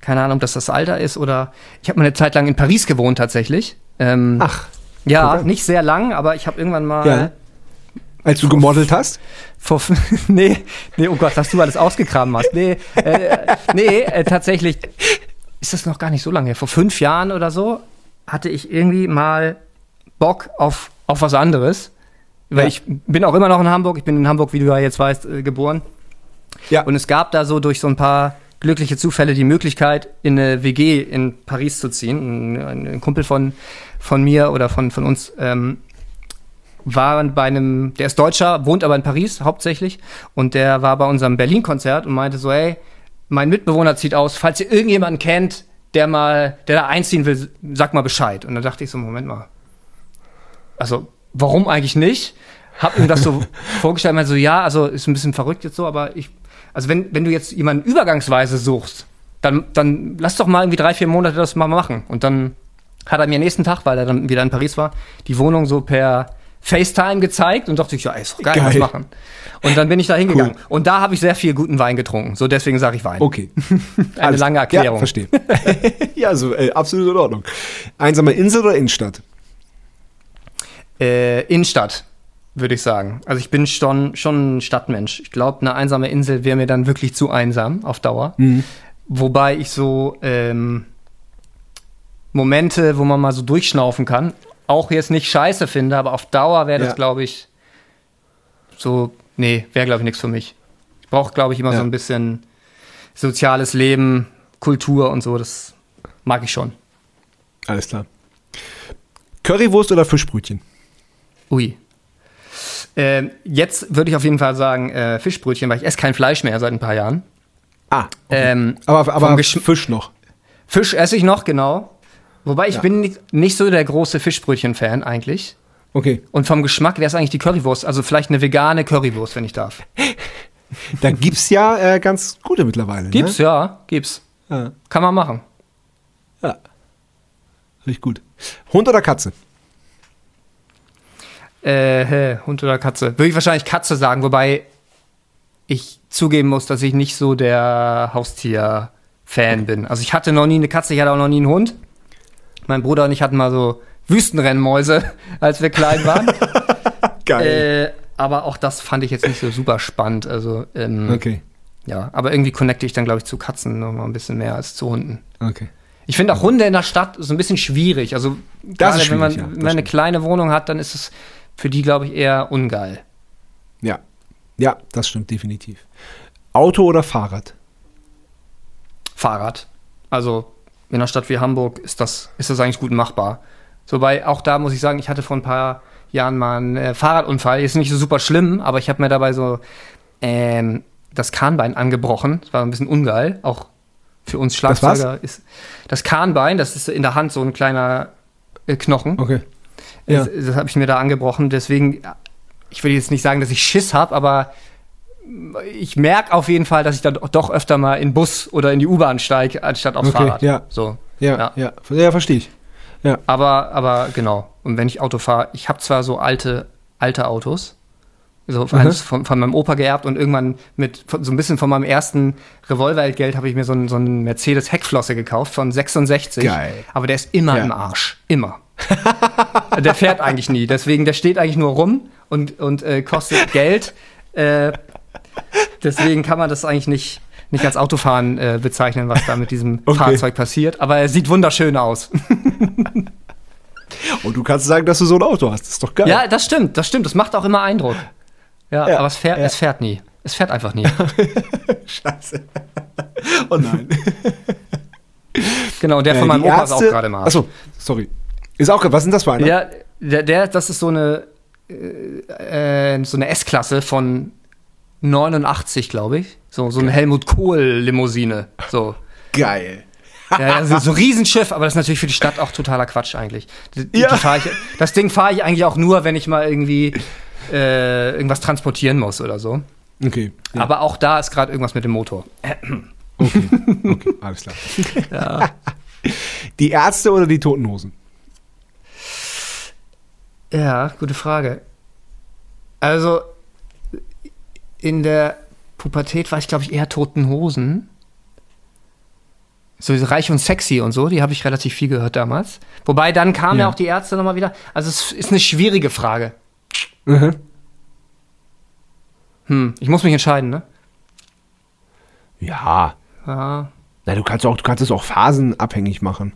keine Ahnung, ob das das Alter ist oder. Ich habe mal eine Zeit lang in Paris gewohnt tatsächlich. Ähm, Ach, ja, an. nicht sehr lang, aber ich habe irgendwann mal. Ja. als du gemodelt hast? Vor, nee, nee, oh Gott, was du alles ausgegraben hast. Nee, äh, nee äh, tatsächlich ist das noch gar nicht so lange her. Vor fünf Jahren oder so hatte ich irgendwie mal Bock auf, auf was anderes. Weil Ja. ich bin auch immer noch in Hamburg. Ich bin in Hamburg, wie du ja jetzt weißt, äh, geboren. Ja. Und es gab da so durch so ein paar glückliche Zufälle die Möglichkeit, in eine WG in Paris zu ziehen. Ein, ein Kumpel von, von mir oder von, von uns ähm, war bei einem, der ist Deutscher, wohnt aber in Paris hauptsächlich. Und der war bei unserem Berlin-Konzert und meinte so, hey, mein Mitbewohner zieht aus, falls ihr irgendjemanden kennt, der mal, der da einziehen will, sag mal Bescheid. Und dann dachte ich so, Moment mal. Also, warum eigentlich nicht? Hab ihm das so vorgestellt, meinte so, ja, also ist ein bisschen verrückt jetzt so, aber ich, also wenn, wenn du jetzt jemanden übergangsweise suchst, dann, dann lass doch mal irgendwie drei, vier Monate das mal machen. Und dann hat er mir nächsten Tag, weil er dann wieder in Paris war, die Wohnung so per FaceTime gezeigt und dachte ich, ja, ist doch geil, Geil. was machen. Und dann bin ich da hingegangen. Cool. Und da habe ich sehr viel guten Wein getrunken. So deswegen sage ich Wein. Okay. Eine Alles- lange Erklärung. Ja, verstehe. ja, also äh, absolut in Ordnung. Einsame Insel oder Innenstadt? Äh, Innenstadt, würde ich sagen. Also ich bin schon, schon ein Stadtmensch. Ich glaube, eine einsame Insel wäre mir dann wirklich zu einsam auf Dauer. Wobei ich so ähm, Momente, wo man mal so durchschnaufen kann, auch jetzt nicht scheiße finde, aber auf Dauer wäre das, Ja. glaube ich, so, nee, wäre, glaube ich, nichts für mich. Ich brauche, glaube ich, immer Ja. so ein bisschen soziales Leben, Kultur und so. Das mag ich schon. Alles klar. Currywurst oder Fischbrötchen? Ui. Ähm, jetzt würde ich auf jeden Fall sagen äh, Fischbrötchen, weil ich esse kein Fleisch mehr seit ein paar Jahren. Ah, Ähm, aber, aber Fisch noch. Fisch esse ich noch, genau. Wobei ich Ja. bin nicht, nicht so der große Fischbrötchen-Fan eigentlich. Okay. Und vom Geschmack wäre es eigentlich die Currywurst. Also vielleicht eine vegane Currywurst, wenn ich darf. Da gibt's ja äh, ganz gute mittlerweile. Gibt's, ja, gibt's. Ne? Ja. Kann man machen. ja. Richtig gut. Hund oder Katze? Äh, hä, Hund oder Katze? Würde ich wahrscheinlich Katze sagen, wobei ich zugeben muss, dass ich nicht so der Haustier-Fan bin. Also ich hatte noch nie eine Katze, ich hatte auch noch nie einen Hund. Mein Bruder und ich hatten mal so Wüstenrennmäuse, als wir klein waren. äh, aber auch das fand ich jetzt nicht so super spannend. Also, ähm, Okay. ja, aber irgendwie connecte ich dann, glaube ich, zu Katzen noch mal ein bisschen mehr als zu Hunden. Okay. Ich finde auch Hunde in der Stadt so ein bisschen schwierig. Also Das ist gerade wenn man, ja, wenn eine kleine Wohnung hat, dann ist es für die, glaube ich, eher ungeil. Ja. Ja, das stimmt definitiv. Auto oder Fahrrad? Fahrrad. Also in einer Stadt wie Hamburg ist das, ist das eigentlich gut machbar. Wobei auch da muss ich sagen, ich hatte vor ein paar Jahren mal einen äh, Fahrradunfall. Ist nicht so super schlimm, aber ich habe mir dabei so ähm, das Kahnbein angebrochen. Das war ein bisschen ungeil, auch für uns Das Schlagzeuger. ist das Kahnbein, das ist in der Hand so ein kleiner äh, Knochen. Okay. Ja. Das, das habe ich mir da angebrochen. Deswegen, ich will jetzt nicht sagen, dass ich Schiss habe, aber ich merke auf jeden Fall, dass ich dann doch öfter mal in den Bus oder in die U-Bahn steige, anstatt aufs Okay, Fahrrad. ja. So. Ja, Ja. ja, ja, verstehe ich. Aber, aber genau. Und wenn ich Auto fahre, ich habe zwar so alte, alte Autos, so eins von, von meinem Opa geerbt und irgendwann mit von- so ein bisschen von meinem ersten Revolvergeld habe ich mir so einen, so einen Mercedes Heckflosse gekauft von 66. Geil. Aber der ist immer Ja. im Arsch. Immer. Der fährt eigentlich nie. Deswegen, der steht eigentlich nur rum und, und äh, kostet Geld. Äh, deswegen kann man das eigentlich nicht, nicht als Autofahren äh, bezeichnen, was da mit diesem Okay. Fahrzeug passiert. Aber er sieht wunderschön aus. Und du kannst sagen, dass du so ein Auto hast. Das ist doch geil. Ja, das stimmt, das stimmt. Das macht auch immer Eindruck. Ja, Ja, aber es fährt, ja. es fährt nie. Es fährt einfach nie. Scheiße. Oh nein. genau, der von Äh, meinem Opa ist auch gerade Arsch. Achso, sorry. Ist auch, was sind das für eine? Ja, der, der, das ist so eine, äh, äh, so eine S-Klasse von 89, glaube ich. So, so eine Helmut Kohl-Limousine. So. Geil. Ja, also so ein Riesenschiff, aber das ist natürlich für die Stadt auch totaler Quatsch eigentlich. Die, Ja. die ich, das Ding fahre ich eigentlich auch nur, wenn ich mal irgendwie äh, irgendwas transportieren muss oder so. Okay. Ja. Aber auch da ist gerade irgendwas mit dem Motor. Okay, okay, alles klar. Die Ärzte oder die Toten Hosen? Ja, gute Frage. Also, in der Pubertät war ich, glaube ich, eher Toten Hosen. So reich und sexy und so, die habe ich relativ viel gehört damals. Wobei dann kamen ja, Ja. auch die Ärzte nochmal wieder. Also, es ist eine schwierige Frage. Mhm. Hm, ich muss mich entscheiden, ne? Ja. Ja. Na, du kannst auch, du kannst es auch phasenabhängig machen.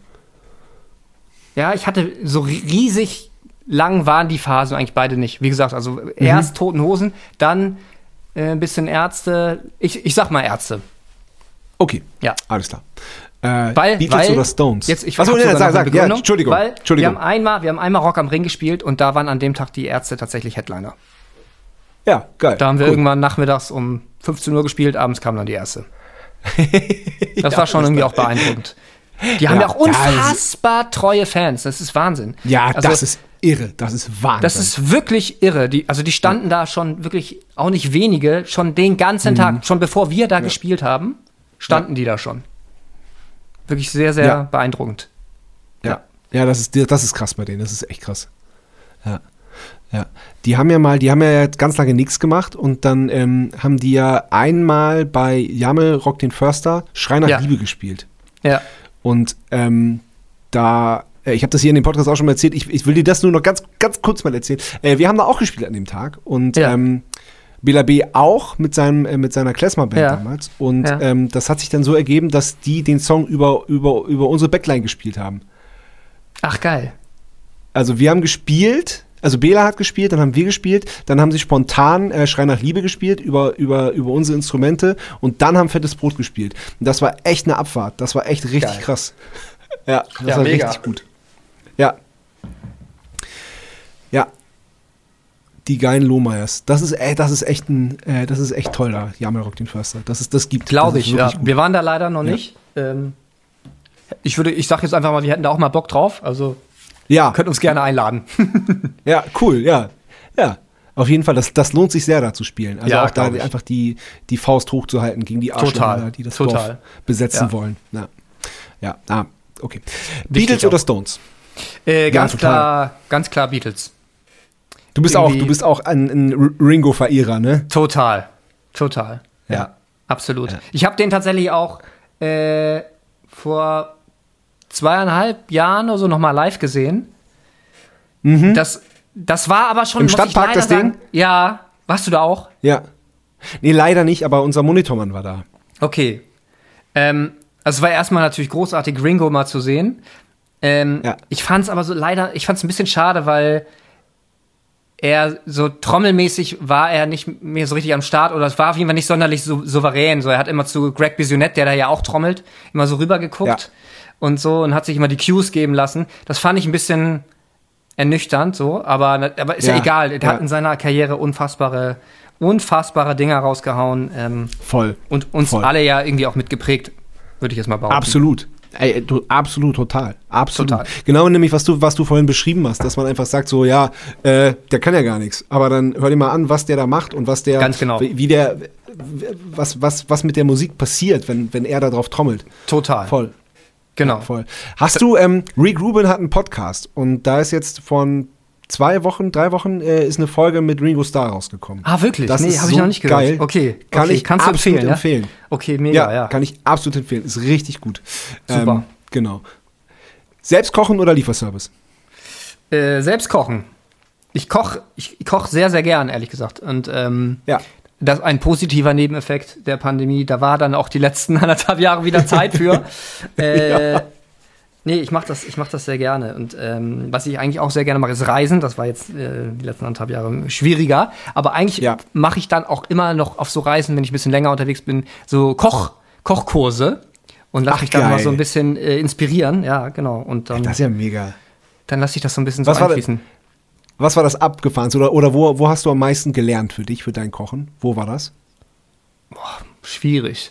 Ja, ich hatte so riesig lang waren die Phasen eigentlich beide nicht. Wie gesagt, also erst Toten Hosen, dann äh, ein bisschen Ärzte. Ich, ich sag mal Ärzte. Okay. Ja. Alles klar. Äh, Weil, Beatles weil oder Stones? Jetzt, ich Achso, nee, sag, sag. Ja, Entschuldigung. Weil Wir Entschuldigung. haben, einmal, wir haben einmal Rock am Ring gespielt und da waren an dem Tag die Ärzte tatsächlich Headliner. ja, geil. Da haben wir Cool. irgendwann nachmittags um 15 Uhr gespielt, abends kam dann die Ärzte. Das Ja, war schon irgendwie auch beeindruckend. Die haben ja, Ja, auch unfassbar treue Fans. Das ist Wahnsinn. Ja, Also, das ist irre. Das ist Wahnsinn. Das ist wirklich irre. Die, also die standen da schon wirklich, auch nicht wenige, schon den Mhm. ganzen Tag, schon bevor wir da gespielt haben, standen die da schon. Wirklich sehr, sehr Ja. beeindruckend. Ja, ja das, ist, das ist krass bei denen. Das ist echt krass. Ja. Ja. Die haben ja mal, die haben ja jetzt ganz lange nichts gemacht und dann ähm, haben die ja einmal bei Jamel Rock den Förster Schrei nach Ja. Liebe gespielt. Ja. Und ähm, da, ich habe das hier in dem Podcast auch schon mal erzählt, ich, ich will dir das nur noch ganz, ganz kurz mal erzählen. Äh, wir haben da auch gespielt an dem Tag und Ja. ähm, Bela B auch mit, seinem, äh, mit seiner Klezmer-Band Ja. damals. Und Ja. ähm, das hat sich dann so ergeben, dass die den Song über, über, über unsere Backline gespielt haben. Ach, geil. Also wir haben gespielt, also Bela hat gespielt, dann haben wir gespielt, dann haben sie spontan äh, Schrei nach Liebe gespielt über, über, über unsere Instrumente und dann haben Fettes Brot gespielt. Und das war echt eine Abfahrt. Das war echt richtig Geil. krass. Ja, das Ja, war mega. richtig gut. Ja. Ja. Die geilen Lohmeyers. Das ist, ey, das ist echt ein, äh, das ist echt toll da, Jamelrock den Förster. Das ist, das gibt. Glaube ich, ja. gut. Wir waren da leider noch Ja. nicht. Ähm, ich würde, ich sag jetzt einfach mal, wir hätten da auch mal Bock drauf. Also Ja, könnt uns gerne einladen. ja, cool, ja. Ja. Auf jeden Fall, das, das lohnt sich sehr, da zu spielen. Also Ja, auch da einfach die, die Faust hochzuhalten gegen die Arschlöcher, die das total. Dorf besetzen Ja. wollen. Ja, ja ah, okay. Wichtig Beatles auch. oder Stones? Äh, ganz total. klar, ganz klar Beatles. Du bist auch, Irgendwie- du bist auch ein, ein Ringo-Verehrer, ne? Total. Total. Ja, Ja. absolut. Ja. Ich habe den tatsächlich auch äh, vor zweieinhalb Jahren oder so nochmal live gesehen. Das, das war aber schon. Mhm. Im Stadtpark das Ding? sagen- Ja. Warst du da auch? Ja. Nee, leider nicht, aber unser Monitormann war da. Okay. Ähm, Also es war erstmal natürlich großartig, Ringo mal zu sehen. Ähm, Ja. Ich fand es aber so leider, ich fand es ein bisschen schade, weil er so trommelmäßig war er nicht mehr so richtig am Start oder es war auf jeden Fall nicht sonderlich sou souverän. So, er hat immer zu Greg Bisonet, der da ja auch trommelt, immer so rübergeguckt Ja. und so und hat sich immer die Cues geben lassen. Das fand ich ein bisschen ernüchternd, so, aber, aber ist ja, Ja, egal. Er ja. hat in seiner Karriere unfassbare, unfassbare Dinger rausgehauen ähm, Voll. und uns Voll. alle ja irgendwie auch mitgeprägt, würde ich jetzt mal behaupten. Absolut. Ey, du, absolut, total. Absolut. Total. Genau nämlich, was du, was du vorhin beschrieben hast, dass man einfach sagt, so, ja, äh, der kann ja gar nichts. Aber dann hör dir mal an, was der da macht und was der, Ganz genau. wie wie der, was, was, was mit der Musik passiert, wenn, wenn er da drauf trommelt. Total. Voll. Genau. Voll. Hast du, ähm, Rick Rubin hat einen Podcast und da ist jetzt von zwei Wochen, drei Wochen, äh, ist eine Folge mit Ringo Starr rausgekommen. Ah, wirklich? Das nee, habe ich so noch nicht gehört. geil. Okay, Kann okay. ich Kannst du absolut empfehlen, empfehlen. Ja? Okay, mega, ja. kann ich absolut empfehlen. Ist richtig gut. Super. Ähm, genau. Selbst kochen oder Lieferservice? Äh, selbst kochen. Ich koche ich koch sehr, sehr gern, ehrlich gesagt. Und ähm, Ja. das ist ein positiver Nebeneffekt der Pandemie. Da war dann auch die letzten anderthalb Jahre wieder Zeit für. äh, Nee, ich mache das, ich mach das sehr gerne. Und ähm, was ich eigentlich auch sehr gerne mache, ist Reisen. Das war jetzt äh, die letzten anderthalb Jahre schwieriger. Aber eigentlich Ja. mache ich dann auch immer noch auf so Reisen, wenn ich ein bisschen länger unterwegs bin, so Koch, Kochkurse. Und lasse mich dann mal so ein bisschen äh, inspirieren. Ja, genau. Und dann, Das ist ja mega. dann lasse ich das so ein bisschen Was so war einfließen. Was war das abgefahrenste? Oder, oder wo, wo hast du am meisten gelernt für dich, für dein Kochen? Wo war das? Schwierig.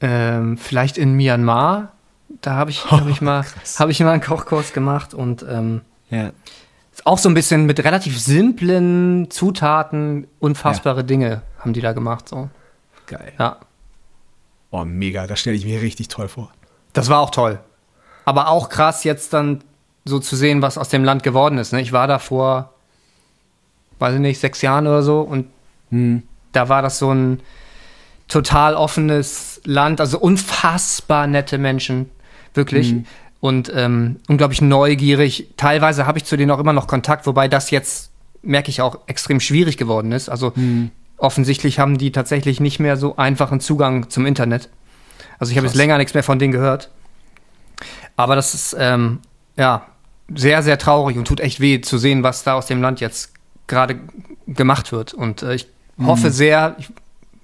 Ähm, vielleicht in Myanmar. Da habe ich, hab ich, mal- hab ich mal einen Kochkurs gemacht und ähm, Ja. auch so ein bisschen mit relativ simplen Zutaten unfassbare Dinge haben die da gemacht. So. Geil. Ja, Oh, mega. Das stelle ich mir richtig toll vor. das war auch toll. Aber auch krass jetzt dann so zu sehen, was aus dem Land geworden ist. Ne? Ich war da vor, weiß ich nicht, sechs Jahren oder so und da war das so ein total offenes Land, also unfassbar nette Menschen, wirklich. Und ähm, unglaublich neugierig. Teilweise habe ich zu denen auch immer noch Kontakt, wobei das jetzt, merke ich, auch extrem schwierig geworden ist. Also offensichtlich haben die tatsächlich nicht mehr so einfachen Zugang zum Internet. Also ich habe jetzt länger nichts mehr von denen gehört. Aber das ist, ähm, ja, sehr, sehr traurig und tut echt weh zu sehen, was da aus dem Land jetzt gerade gemacht wird. Und äh, ich hoffe sehr, ich,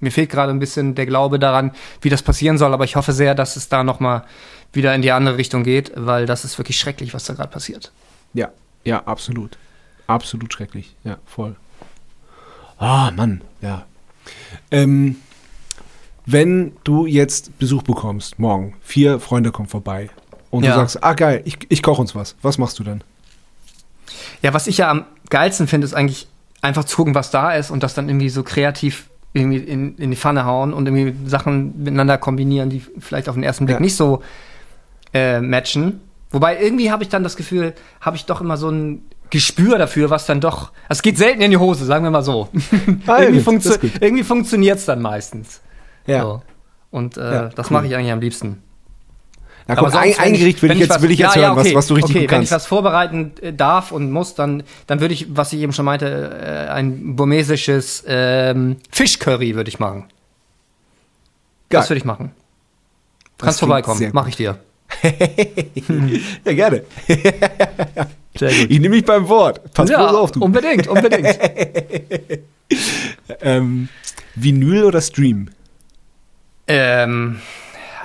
mir fehlt gerade ein bisschen der Glaube daran, wie das passieren soll, aber ich hoffe sehr, dass es da nochmal wieder in die andere Richtung geht, weil das ist wirklich schrecklich, was da gerade passiert. Ja, ja, absolut. Absolut schrecklich. Ja, voll. Ah, Mann, ja. Ähm, wenn du jetzt Besuch bekommst, morgen, vier Freunde kommen vorbei und Ja. du sagst, ah geil, ich, ich koche uns was. Was machst du dann? Ja, was ich ja am geilsten finde, ist eigentlich einfach zu gucken, was da ist und das dann irgendwie so kreativ irgendwie in, in die Pfanne hauen und irgendwie Sachen miteinander kombinieren, die vielleicht auf den ersten Blick Ja. nicht so äh, matchen. Wobei irgendwie habe ich dann das Gefühl, habe ich doch immer so ein Gespür dafür, was dann doch. Es geht selten in die Hose, sagen wir mal so. Ah, irgendwie funktio irgendwie funktioniert es dann meistens. Ja. So. Und äh, Ja, das cool. mache ich eigentlich am liebsten. Na komm, ein, ein Gericht will ich jetzt, was- will ich jetzt ja, ja, hören, okay, was, was du richtig okay, gut wenn ich kannst. was vorbereiten äh, darf und muss, dann, dann würde ich, was ich eben schon meinte, äh, ein burmesisches ähm, Fischcurry würde ich machen. Geil. Das würde ich machen. Kannst vorbeikommen, mache ich dir. Ja, gerne. Ich nehme mich beim Wort. Pass ja, auf, du. unbedingt, unbedingt. Ähm, Vinyl oder Stream? ähm,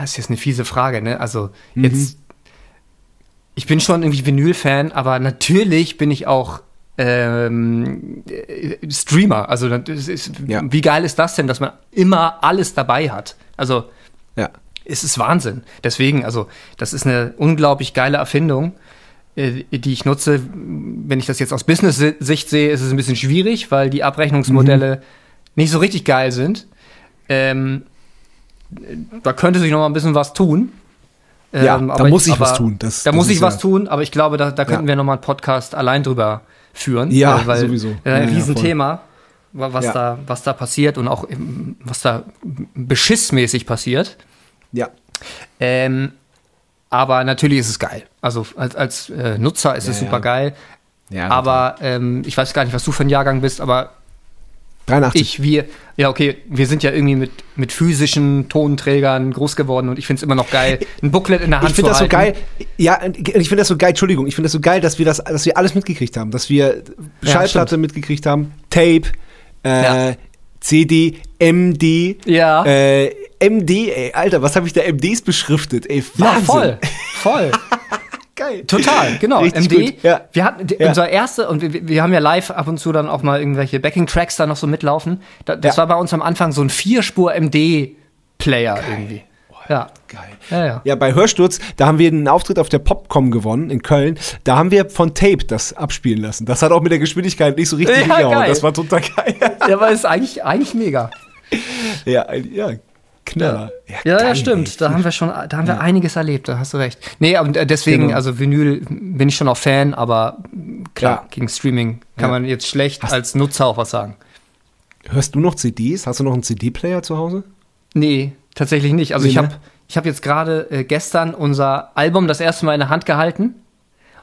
ist jetzt eine fiese Frage, ne? Also Mhm. jetzt, ich bin schon irgendwie Vinyl-Fan, aber natürlich bin ich auch ähm, äh, Streamer. Also ist, Ja. wie geil ist das denn, dass man immer alles dabei hat? Also Ja. es ist Wahnsinn. Deswegen, also das ist eine unglaublich geile Erfindung, äh, die ich nutze. Wenn ich das jetzt aus Business-Sicht sehe, ist es ein bisschen schwierig, weil die Abrechnungsmodelle nicht so richtig geil sind. Ähm, da könnte sich noch mal ein bisschen was tun. Ja, Ähm, da aber muss ich- ich was aber tun. Das- da das muss ich was ja- tun, aber ich glaube, da, da könnten Ja. wir noch mal einen Podcast allein drüber führen. Ja, äh, weil, sowieso. Äh, ein ja, Riesenthema, wa- was, da, was da passiert und auch ähm, was da beschissmäßig passiert. Ja. Ähm, aber natürlich ist es geil. Also als, als äh, Nutzer ist es super geil. ja aber ähm, ich weiß gar nicht, was du für ein Jahrgang bist, aber 83. Ich, wir, ja, okay, wir sind ja irgendwie mit, mit physischen Tonträgern groß geworden und ich finde es immer noch geil, ein Booklet in der Hand ich finde zu das so halten. geil. Ja, ich finde das so geil, Entschuldigung, ich finde das so geil, dass wir das, dass wir alles mitgekriegt haben. Dass wir Ja, Schallplatte stimmt. mitgekriegt haben, Tape, äh, Ja. CD, MD. Ja. Äh, MD, ey, Alter, was habe ich da MDs beschriftet? Ey, Ja, Wahnsinn. voll, voll. Geil. Total, genau. Richtig MD. gut, ja. Wir hatten Ja. unser erste und wir, wir haben ja live ab und zu dann auch mal irgendwelche Backing-Tracks da noch so mitlaufen. Da, das Ja. war bei uns am Anfang so ein Vierspur MD-Player irgendwie. Ja. Geil. Ja, ja. Ja, bei Hörsturz, da haben wir einen Auftritt auf der Popcom gewonnen in Köln. Da haben wir von Tape das abspielen lassen. Das hat auch mit der Geschwindigkeit nicht so richtig Ja, hingehauen. Das war total geil. Ja, aber ist eigentlich, eigentlich mega. ja, ja, Knaller. Ja, geil, ja, stimmt. ey. Da haben wir schon, da haben wir einiges erlebt, da hast du recht. Nee, und äh, deswegen, Genau. also Vinyl bin ich schon auch Fan, aber klar, Ja. gegen Streaming kann Ja. man jetzt schlecht als Nutzer auch was sagen. Hörst du noch CDs? Hast du noch einen CD-Player zu Hause? Nee, tatsächlich nicht. Also Nee, ich ne? habe ich hab jetzt gerade äh, gestern unser Album das erste Mal in der Hand gehalten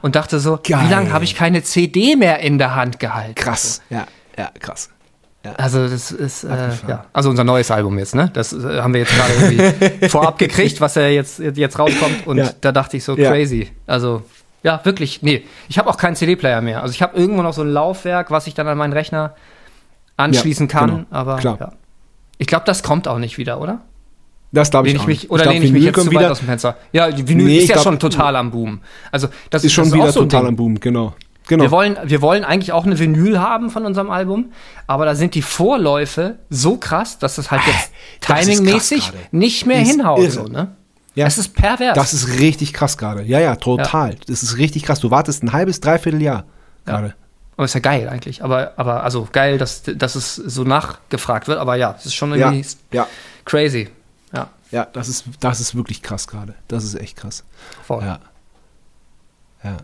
und dachte so, Geil. wie lange habe ich keine CD mehr in der Hand gehalten? Krass. Ja, ja, krass. Also das ist, äh, ja, also unser neues Album jetzt, ne? Das äh, haben wir jetzt gerade irgendwie vorab gekriegt, was ja jetzt, jetzt rauskommt und Ja. da dachte ich so, Ja. crazy. Also, ja, wirklich, nee. Ich habe auch keinen CD-Player mehr. Also ich habe irgendwo noch so ein Laufwerk, was ich dann an meinen Rechner anschließen kann, genau. aber Klar. ja. Ich glaube, das kommt auch nicht wieder, oder? Das glaube ich ich auch mich, oder glaub, lehne ich mich jetzt zu weit wieder, aus dem Fenster? Ja, die Vinyl Nee, ist ja glaub- schon total am Boom. Also das ist schon das wieder auch so total am Boom, genau. Genau. Wir wollen, wir wollen eigentlich auch eine Vinyl haben von unserem Album, aber da sind die Vorläufe so krass, dass halt jetzt das ist timingmäßig krass gerade. nicht mehr Ist hinhaut. So, ne? Ja. Es ist pervers. Das ist richtig krass gerade. Ja, ja, total. Das ist richtig krass. Du wartest ein halbes, dreiviertel Jahr gerade. aber ist ja geil eigentlich. Aber, aber also geil, dass, dass es so nachgefragt wird. Aber ja, es ist schon Ja, irgendwie ja, crazy. Ja, ja, das ist, das ist wirklich krass gerade. Das ist echt krass. voll. Ja. Ja.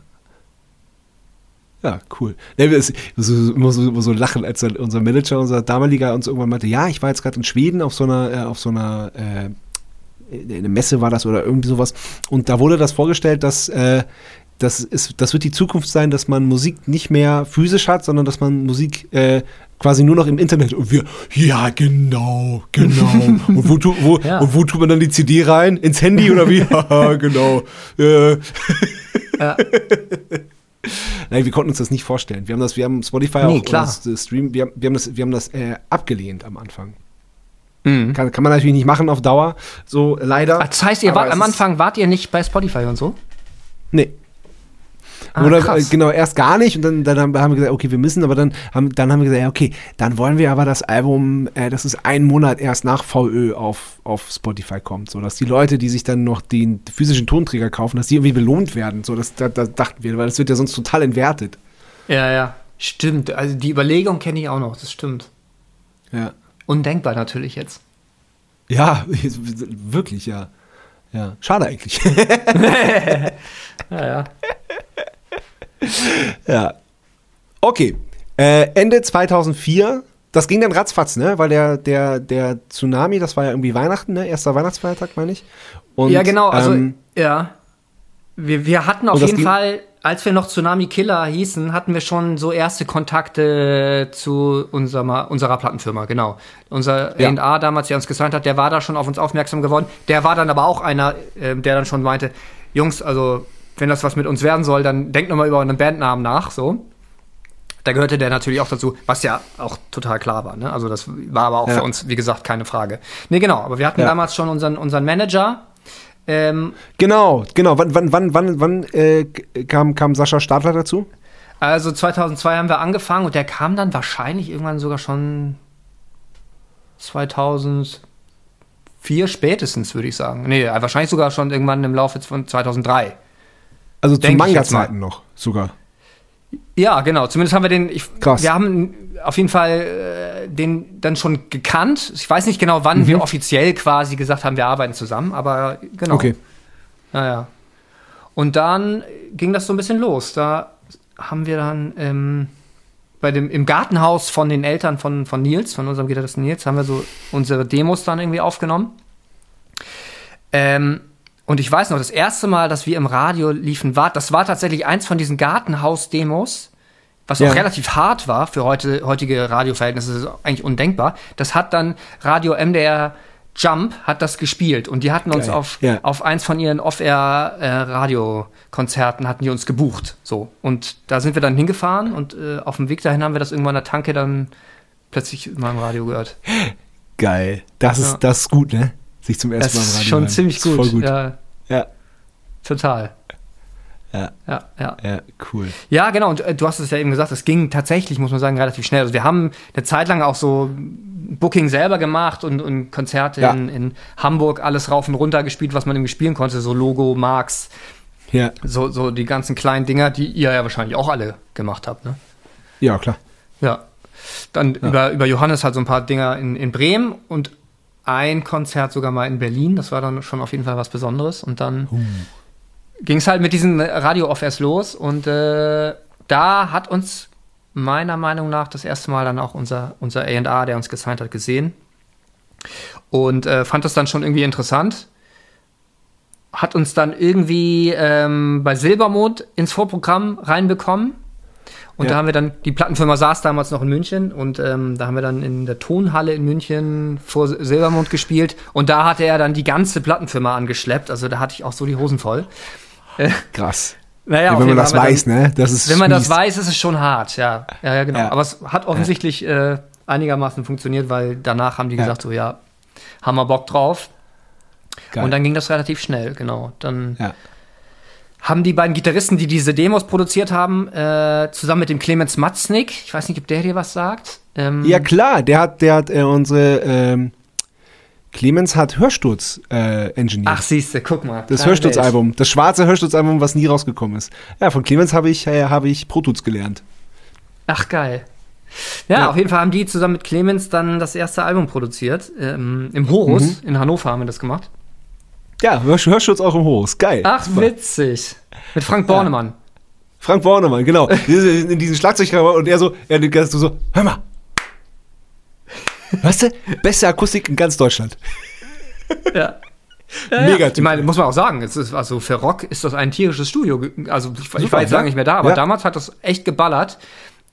Ja, cool. Ne, wir ist so, immer, so, immer so lachen, als unser Manager, unser damaliger uns irgendwann meinte, ja, ich war jetzt gerade in Schweden auf so einer, äh, auf so einer äh, eine Messe war das oder irgendwie sowas. Und da wurde das vorgestellt, dass äh, das, ist, das wird die Zukunft sein, dass man Musik nicht mehr physisch hat, sondern dass man Musik äh, quasi nur noch im Internet. Und wir, ja, genau, genau. und, wo, tu, wo, Ja. und wo tut man dann die CD rein? Ins Handy oder wie? Haha, genau. Äh, Ja. Nein, wir konnten uns das nicht vorstellen. Wir haben das, wir haben Spotify Nee, auch klar. Das, das Stream, wir haben, wir haben das, wir haben das äh, abgelehnt am Anfang. Mhm. Kann, kann man natürlich nicht machen auf Dauer, so leider. Das heißt, ihr wart, am Anfang wart ihr nicht bei Spotify und so? Nee. Ah, Oder krass. äh, genau, erst gar nicht und dann, dann haben wir gesagt, okay, wir müssen, aber dann haben, dann haben wir gesagt, ja, okay, dann wollen wir aber das Album, äh, dass es einen Monat erst nach VÖ auf, auf Spotify kommt, so dass die Leute, die sich dann noch den physischen Tonträger kaufen, dass die irgendwie belohnt werden. So, das, da, da dachten wir, weil das wird ja sonst total entwertet. Ja, ja. Stimmt. Also die Überlegung kenne ich auch noch. Das stimmt. Ja. Undenkbar natürlich jetzt. Ja, wirklich, ja. Ja, schade eigentlich. Ja, ja. ja. Okay. Äh, Ende 2004, das ging dann ratzfatz, ne? Weil der, der, der Tsunami, das war ja irgendwie Weihnachten, ne? Erster Weihnachtsfeiertag, meine ich. Und, ja, genau. Also, ähm, ja. Wir, wir hatten auf jeden Fall, als wir noch Tsunami Killer hießen, hatten wir schon so erste Kontakte zu unserer, unserer Plattenfirma, genau. Unser Ja. A&R damals, der uns gesigned hat, der war da schon auf uns aufmerksam geworden. Der war dann aber auch einer, ähm, der dann schon meinte, Jungs, also wenn das was mit uns werden soll, dann denkt nochmal über einen Bandnamen nach, so. Da gehörte der natürlich auch dazu, was ja auch total klar war. Ne? Also das war aber auch Ja. für uns, wie gesagt, keine Frage. Nee, genau, aber wir hatten Ja. damals schon unseren, unseren Manager. Ähm, genau, genau. Wann, wann, wann, wann, wann äh, kam, kam Sascha Stadler dazu? also 2002 haben wir angefangen und der kam dann wahrscheinlich irgendwann sogar schon 2004 spätestens, würde ich sagen. Nee, wahrscheinlich sogar schon irgendwann im Laufe von 2003. Also zu Manga-Zeiten noch sogar. Ja, genau. Zumindest haben wir den. Ich, Krass. Wir haben auf jeden Fall äh, den dann schon gekannt. Ich weiß nicht genau, wann wir offiziell quasi gesagt haben, wir arbeiten zusammen, aber genau. Okay. Naja. Und dann ging das so ein bisschen los. Da haben wir dann ähm, bei dem, im Gartenhaus von den Eltern von, von Nils, von unserem Gitarristen Nils, haben wir so unsere Demos dann irgendwie aufgenommen. Ähm, und ich weiß noch, das erste Mal, dass wir im Radio liefen, war, das war tatsächlich eins von diesen Gartenhaus-Demos, was Ja. auch relativ hart war für heute, heutige Radioverhältnisse, das ist eigentlich undenkbar. Das hat dann Radio MDR Jump hat das gespielt und die hatten uns Geil. auf, Ja. auf eins von ihren Off-Air-Radiokonzerten hatten die uns gebucht. So. Und da sind wir dann hingefahren und äh, auf dem Weg dahin haben wir das irgendwann in der Tanke dann plötzlich mal im Radio gehört. Geil. Das ist, Ja. das ist gut, ne? Sich zum Das ersten Mal im ist Radio schon hören. ziemlich Das ist gut. Voll gut. Ja, Ja. total. Ja. Ja, ja. Ja, cool. Ja, genau. Und äh, du hast es ja eben gesagt, es ging tatsächlich, muss man sagen, relativ schnell. Also wir haben eine Zeit lang auch so Booking selber gemacht und, und Konzerte Ja. in, in Hamburg alles rauf und runter gespielt, was man irgendwie spielen konnte. So Logo, Marx, Ja. so, so die ganzen kleinen Dinger, die ihr ja wahrscheinlich auch alle gemacht habt, ne? Ja, klar. Ja. Dann über, über Johannes halt so ein paar Dinger in, in Bremen und ein Konzert sogar mal in Berlin. Das war dann schon auf jeden Fall was Besonderes. Und dann ging es halt mit diesen Radio-Offers los. Und äh, da hat uns meiner Meinung nach das erste Mal dann auch unser, unser A&A, der uns gesigned hat, gesehen. Und äh, fand das dann schon irgendwie interessant. Hat uns dann irgendwie ähm, bei Silbermond ins Vorprogramm reinbekommen. Und Ja. da haben wir dann, die Plattenfirma saß damals noch in München und ähm, da haben wir dann in der Tonhalle in München vor Silbermond gespielt und da hatte er dann die ganze Plattenfirma angeschleppt, also da hatte ich auch so die Hosen voll. Krass. Naja, Ja, wenn man das weiß, ne? Das ist Wenn man das weiß, ist es schon hart, ja. Ja, ja genau. Ja. Aber es hat offensichtlich äh, einigermaßen funktioniert, weil danach haben die gesagt, so ja, haben wir Bock drauf. Geil. Und dann ging das relativ schnell, genau. Dann ja. Haben die beiden Gitarristen, die diese Demos produziert haben, äh, zusammen mit dem Clemens Matznik, ich weiß nicht, ob der dir was sagt. Ähm, ja, klar. Der hat, der hat äh, unsere, ähm, Clemens hat Hörsturz äh, engineert. Ach, siehst du, guck mal. das Hörsturzalbum. Das schwarze Hörsturzalbum, was nie rausgekommen ist. Ja, von Clemens habe ich, äh, habe ich Pro Tools gelernt. Ach, geil. Ja, Ja. auf jeden Fall haben die zusammen mit Clemens dann das erste Album produziert. Ähm, Im Horus, Mhm. in Hannover haben wir das gemacht. Ja, Hör Hörsturz auch im Horus. Geil. Ach, Super. witzig. Mit Frank Bornemann. Frank Bornemann, genau. in diesen Schlagzeugkammer und er so, er nickt so, so, hör mal. Weißt du, beste Akustik in ganz Deutschland. Ja. Mega ja. Ich meine, muss man auch sagen, es ist, also für Rock ist das ein tierisches Studio. Also ich, ich war jetzt ja. lange nicht mehr da, aber Ja. damals hat das echt geballert.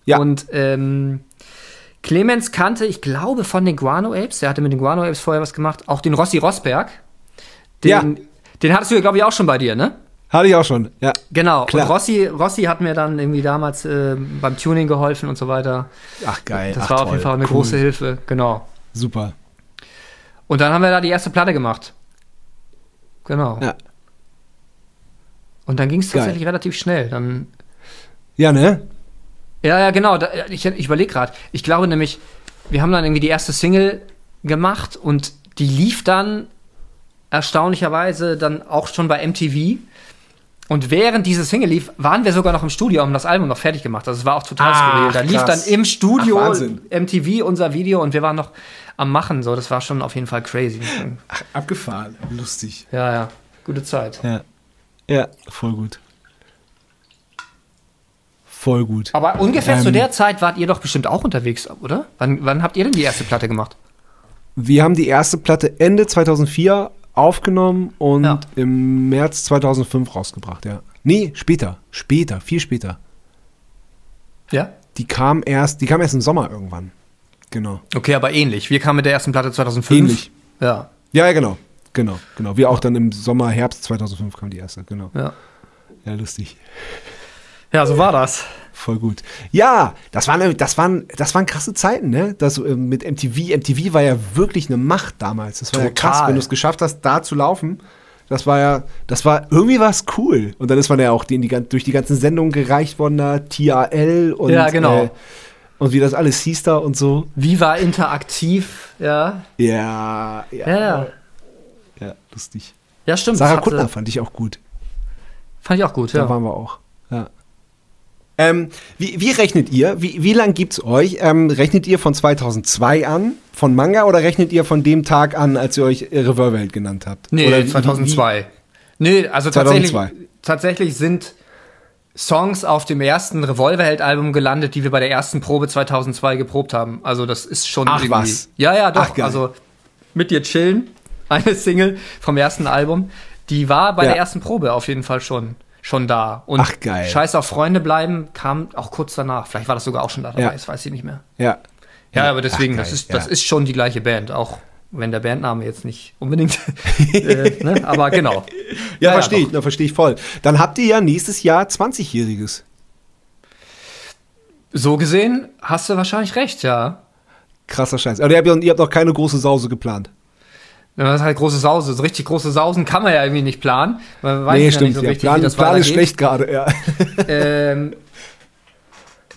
Ja. Und ähm, Clemens kannte, ich glaube, von den Guano Apes, der hatte mit den Guano Apes vorher was gemacht, auch den Rossi Rosberg. Den, Ja. den hattest du ja, glaube ich, auch schon bei dir, ne? Hatte ich auch schon, ja. Genau. Klar. Und Rossi, Rossi hat mir dann irgendwie damals äh, beim Tuning geholfen und so weiter. Ach, geil. Das Ach, war auf toll. jeden Fall eine Cool. große Hilfe. Genau. Super. Und dann haben wir da die erste Platte gemacht. Genau. Ja. Und dann ging es Geil. tatsächlich relativ schnell. Dann, Ja, ne? ja, ja, genau. Da, ich ich überlege gerade. Ich glaube nämlich, wir haben dann irgendwie die erste Single gemacht und die lief dann erstaunlicherweise dann auch schon bei MTV. Und während diese Single lief, waren wir sogar noch im Studio, haben das Album noch fertig gemacht. Also es war auch total Ach, skurril. Da lief dann im Studio Ach. MTV unser Video und wir waren noch am Machen. So, das war schon auf jeden Fall crazy. Ach, abgefahren. Lustig. Ja, ja. Gute Zeit. Ja. Ja, voll gut. Voll gut. Aber ungefähr Ähm, zu der Zeit wart ihr doch bestimmt auch unterwegs, oder? Wann, wann habt ihr denn die erste Platte gemacht? Wir haben die erste Platte Ende 2004 aufgenommen und Ja. im März 2005 rausgebracht, ja. Nee, später. Später, viel später. Ja. Die kam erst, die kam erst im Sommer irgendwann. Genau. Okay, aber ähnlich. Wir kamen mit der ersten Platte 2005. Ähnlich. Ja. Ja, genau. Genau, genau. Wir auch dann im Sommer, Herbst 2005 kam die erste, genau. Ja. Ja, lustig. Ja, so war das. Voll gut. Ja, das waren, das waren, das waren krasse Zeiten, ne? Das äh, mit MTV. MTV war ja wirklich eine Macht damals. Das war ja Total. krass, wenn du es geschafft hast, da zu laufen. Das war ja, das war irgendwie was cool. Und dann ist man ja auch die, die, durch die ganzen Sendungen gereicht worden, da TRL und Ja, genau. äh, und wie das alles hieß da und so. Viva interaktiv, ja. Ja, ja, Ja, ja. ja lustig. Ja, stimmt. Sarah Kuttner fand ich auch gut. Fand ich auch gut, Da ja. waren wir auch. Ja. Ähm, wie, wie rechnet ihr? Wie, wie lang gibt's euch? Ähm, rechnet ihr von 2002 an, von Manga, oder rechnet ihr von dem Tag an, als ihr euch Revolverheld genannt habt? Nee, oder wie- 2002. Nee, also 2002. tatsächlich, tatsächlich sind Songs auf dem ersten Revolverheld-Album gelandet, die wir bei der ersten Probe 2002 geprobt haben. Also das ist schon Ach, irgendwie. was? Ja, ja, doch. Ach, also mit dir chillen, eine Single vom ersten Album, die war bei Ja. der ersten Probe auf jeden Fall schon schon da. Und Ach, geil. Scheiß auf Freunde bleiben kam auch kurz danach. Vielleicht war das sogar auch schon da dabei, Ja. das weiß ich nicht mehr. Ja. Ja, aber deswegen, Ach, das, ist, das ja. ist schon die gleiche Band, auch wenn der Bandname jetzt nicht unbedingt, äh, ne? aber genau. Ja, Ja, verstehe doch. ich, verstehe ich voll. Dann habt ihr ja nächstes Jahr 20-Jähriges. So gesehen hast du wahrscheinlich recht, ja. Krasser Scheiß. Aber ihr habt, ja- ihr habt noch keine große Sause geplant. Ja, Das ist halt große Sause. So richtig große Sausen kann man ja irgendwie nicht planen. Man weiß nee, ja stimmt. nicht so ja. richtig, Plan, wie das Plan ist schlecht gerade, ja. Ähm,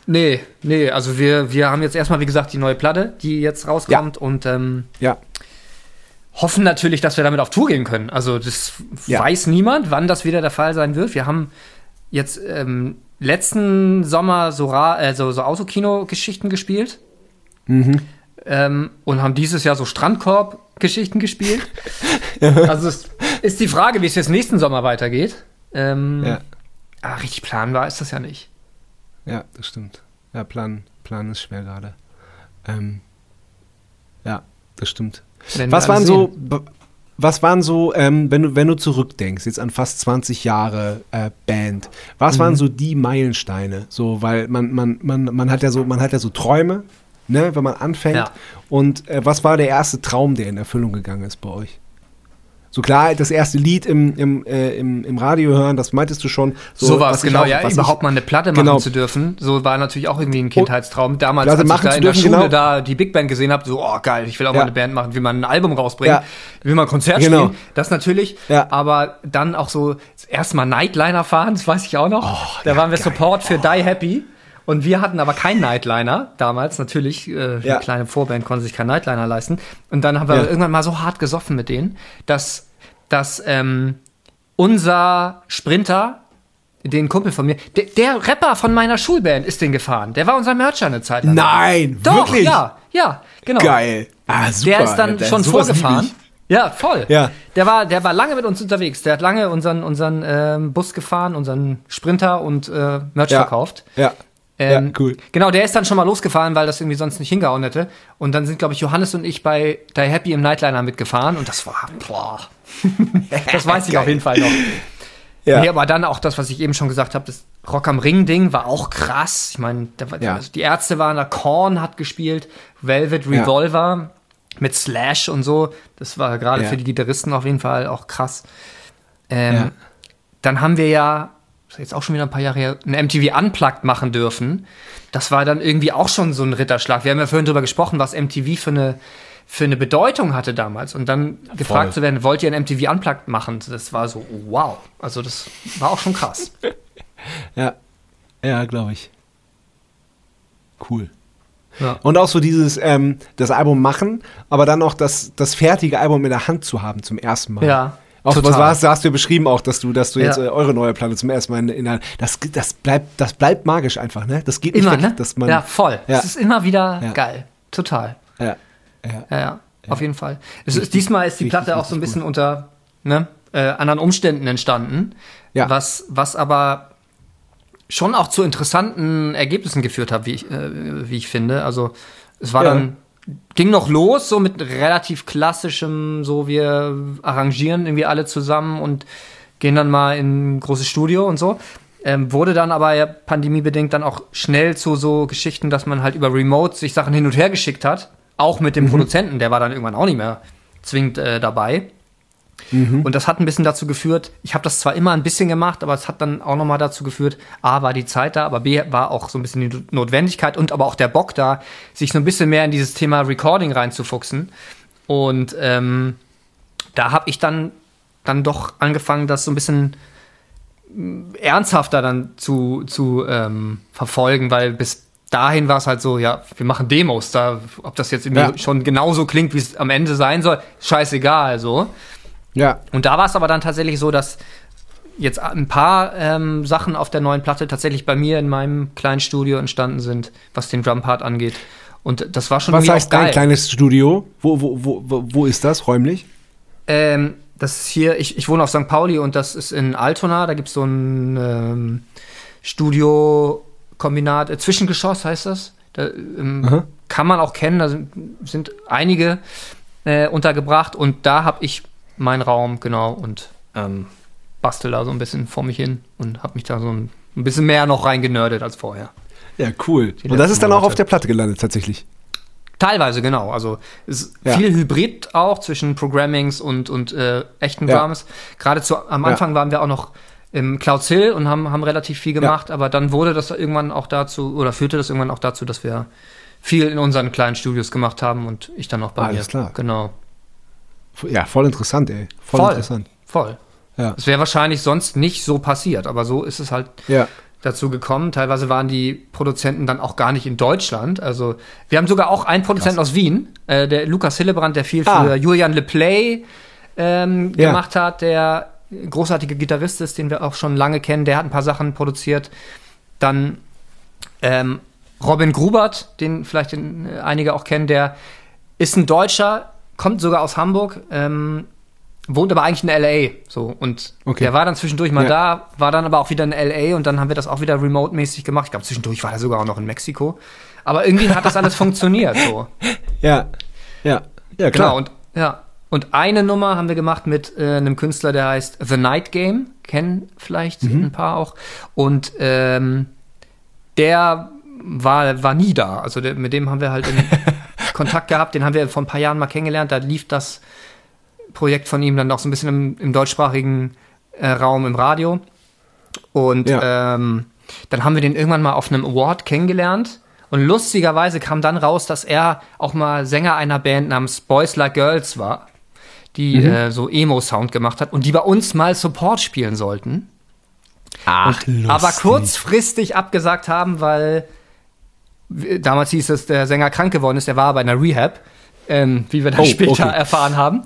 nee, nee, also wir, wir haben jetzt erstmal, wie gesagt, die neue Platte, die jetzt rauskommt und ähm, Ja. hoffen natürlich, dass wir damit auf Tour gehen können. Also das Ja. weiß niemand, wann das wieder der Fall sein wird. Wir haben jetzt ähm, letzten Sommer so, Ra äh, so, so Autokino-Geschichten gespielt Mhm. Ähm, und haben dieses Jahr so Strandkorb-Geschichten gespielt. also es ist die Frage, wie es jetzt nächsten Sommer weitergeht. Ähm, Ja. ah, richtig planbar ist das ja nicht. Ja, das stimmt. Ja, Plan, Plan ist schwer gerade. Ähm, ja, das stimmt. Was waren so, was waren so, ähm, wenn du, wenn du zurückdenkst, jetzt an fast 20 Jahre äh, Band, was Mhm. waren so die Meilensteine? So, weil man, man, man, man hat ja so, man hat ja so Träume, ne, wenn man anfängt. Ja. Und äh, was war der erste Traum, der in Erfüllung gegangen ist bei euch? So klar, das erste Lied im, im, äh, im, im Radio hören, das meintest du schon. So, war was es, genau, auch- ja, überhaupt mal eine Platte machen Genau. zu dürfen. So war natürlich auch irgendwie ein Kindheitstraum. Damals, Platte als ich da in der dürfen, Schule genau. da die Big Band gesehen habe, so, oh geil, ich will auch Ja. mal eine Band machen, will mal ein Album rausbringen, Ja. will mal ein Konzert Genau. spielen. Das natürlich, Ja. aber dann auch so das erste Mal Nightliner fahren, das weiß ich auch noch. Oh, da waren wir Support für Die Happy. Und wir hatten aber keinen Nightliner damals, natürlich. Äh, Ja. Eine kleine Vorband konnte sich keinen Nightliner leisten. Und dann haben wir Ja. irgendwann mal so hart gesoffen mit denen, dass, dass ähm, unser Sprinter, den Kumpel von mir, der, der Rapper von meiner Schulband ist den gefahren. Der war unser Mercher eine Zeit lang. Nein, Doch, wirklich? ja, ja, genau. Geil. Ah, super. Der ist dann Alter. schon lieb vorgefahren. Ja, voll. Ja. Der war, der war lange mit uns unterwegs. Der hat lange unseren, unseren ähm, Bus gefahren, unseren Sprinter und äh, Merch Ja. verkauft. Ja. Ähm, ja, cool. Genau, der ist dann schon mal losgefahren, weil das irgendwie sonst nicht hingehauen hätte. Und dann sind, glaube ich, Johannes und ich bei Die Happy im Nightliner mitgefahren. Und das war, boah. das weiß ich auf jeden Fall noch. Ja. Nee, aber dann auch das, was ich eben schon gesagt habe, das Rock am Ring-Ding war auch krass. Ich meine, Ja. also die Ärzte waren da, Korn hat gespielt, Velvet Ja. Revolver mit Slash und so. Das war gerade Ja. für die Gitarristen auf jeden Fall auch krass. Ähm, Ja. Dann haben wir ja, ist jetzt auch schon wieder ein paar Jahre her, ein MTV Unplugged machen dürfen. Das war dann irgendwie auch schon so ein Ritterschlag. Wir haben ja vorhin drüber gesprochen, was MTV für eine, für eine Bedeutung hatte damals. Und dann gefragt zu werden, wollt ihr ein MTV Unplugged machen? Das war so, wow. Also das war auch schon krass. Ja, ja glaube ich. Cool. Ja. Und auch so dieses, ähm, das Album machen, aber dann auch das, das fertige Album in der Hand zu haben zum ersten Mal. Ja, Auch total. was hast du ja beschrieben auch, dass du, dass du jetzt Ja. äh, eure neue Platte zum ersten Mal in, in das, das bleibt, das bleibt magisch einfach, ne? Das geht nicht Immer, weg, ne? dass man, ja, voll. Ja. Es ist immer wieder Ja. geil. Total. ja, ja, auf jeden Fall. Es ist, diesmal ist die richtig, Platte auch so ein richtig bisschen unter ne, äh, anderen Umständen entstanden, was, was aber schon auch zu interessanten Ergebnissen geführt hat, wie ich, äh, wie ich finde. Also es war dann, ging noch los, so mit relativ klassischem, so wir arrangieren irgendwie alle zusammen und gehen dann mal in ein großes Studio und so. Ähm, wurde dann aber ja pandemiebedingt dann auch schnell zu so Geschichten, dass man halt über Remote sich Sachen hin und her geschickt hat. Auch mit dem Produzenten, der war dann irgendwann auch nicht mehr zwingend äh, dabei. Und das hat ein bisschen dazu geführt, ich habe das zwar immer ein bisschen gemacht, aber es hat dann auch nochmal dazu geführt, A, war die Zeit da, aber B, war auch so ein bisschen die Notwendigkeit und aber auch der Bock da, sich so ein bisschen mehr in dieses Thema Recording reinzufuchsen. Und ähm, da habe ich dann, dann doch angefangen, das so ein bisschen mm, ernsthafter dann zu, zu ähm, verfolgen, weil bis dahin war es halt so, ja, wir machen Demos, da, ob das jetzt irgendwie Ja. schon genauso klingt, wie es am Ende sein soll, scheißegal, so. Ja, Und da war es aber dann tatsächlich so, dass jetzt ein paar ähm, Sachen auf der neuen Platte tatsächlich bei mir in meinem kleinen Studio entstanden sind, was den Drumpart angeht. Und das war schon Was heißt dein kleines Studio? Wo, wo, wo, wo, ist das räumlich? Ähm, das ist hier, ich, ich wohne auf St. Pauli und das ist in Altona. Da gibt es so ein ähm, Studio-Kombinat, äh, Zwischengeschoss heißt das. Da ähm, kann man auch kennen, da sind, sind einige äh, untergebracht und da habe ich meinen Raum, genau. Und ähm, bastel da so ein bisschen vor mich hin und habe mich da so ein, ein bisschen mehr noch reingenördet als vorher. Ja, cool. Die Und das ist dann auch auf der Platte gelandet, tatsächlich. Teilweise, genau. Also ist Ja. viel Hybrid auch zwischen Programmings und, und äh, echten Ja. Drums. Gerade zu, am Ja. Anfang waren wir auch noch im Clouds Hill und haben, haben relativ viel gemacht, aber dann wurde das irgendwann auch dazu, oder führte das irgendwann auch dazu, dass wir viel in unseren kleinen Studios gemacht haben und ich dann auch bei Alles mir. klar. Genau. Ja, voll interessant, ey. Voll, Voll. interessant. Voll. Ja. Es wäre wahrscheinlich sonst nicht so passiert, aber so ist es halt Ja. dazu gekommen. Teilweise waren die Produzenten dann auch gar nicht in Deutschland. Also wir haben sogar auch einen Produzenten aus Wien, äh, der Lukas Hillebrand, der viel Ah. für Julian Le Play ähm, Ja. gemacht hat, der großartige Gitarrist ist, den wir auch schon lange kennen. Der hat ein paar Sachen produziert. Dann ähm, Robin Grubert, den vielleicht den, äh, einige auch kennen, der ist ein Deutscher, kommt sogar aus Hamburg, ähm, wohnt aber eigentlich in LA. So und Okay. der war dann zwischendurch mal Ja. da, war dann aber auch wieder in LA und dann haben wir das auch wieder remote-mäßig gemacht. Ich glaube, zwischendurch war er sogar auch noch in Mexiko. Aber irgendwie hat das alles funktioniert. So. Ja. Ja. Ja, Genau, klar. und, ja. und eine Nummer haben wir gemacht mit äh, einem Künstler, der heißt The Night Game. Kennen vielleicht Mhm. ein paar auch. Und ähm, der war, war nie da. Also der, mit dem haben wir halt in Kontakt gehabt. Den haben wir vor ein paar Jahren mal kennengelernt. Da lief das Projekt von ihm dann noch so ein bisschen im, im deutschsprachigen äh, Raum im Radio. Und Ja. ähm, dann haben wir den irgendwann mal auf einem Award kennengelernt. Und lustigerweise kam dann raus, dass er auch mal Sänger einer Band namens Boys Like Girls war, die Mhm. äh, so Emo-Sound gemacht hat und die bei uns mal Support spielen sollten. Ach, Aber kurzfristig abgesagt haben, weil damals hieß es, der Sänger krank geworden ist, der war bei einer Rehab. Ähm, wie wir dann Oh, später okay. erfahren haben.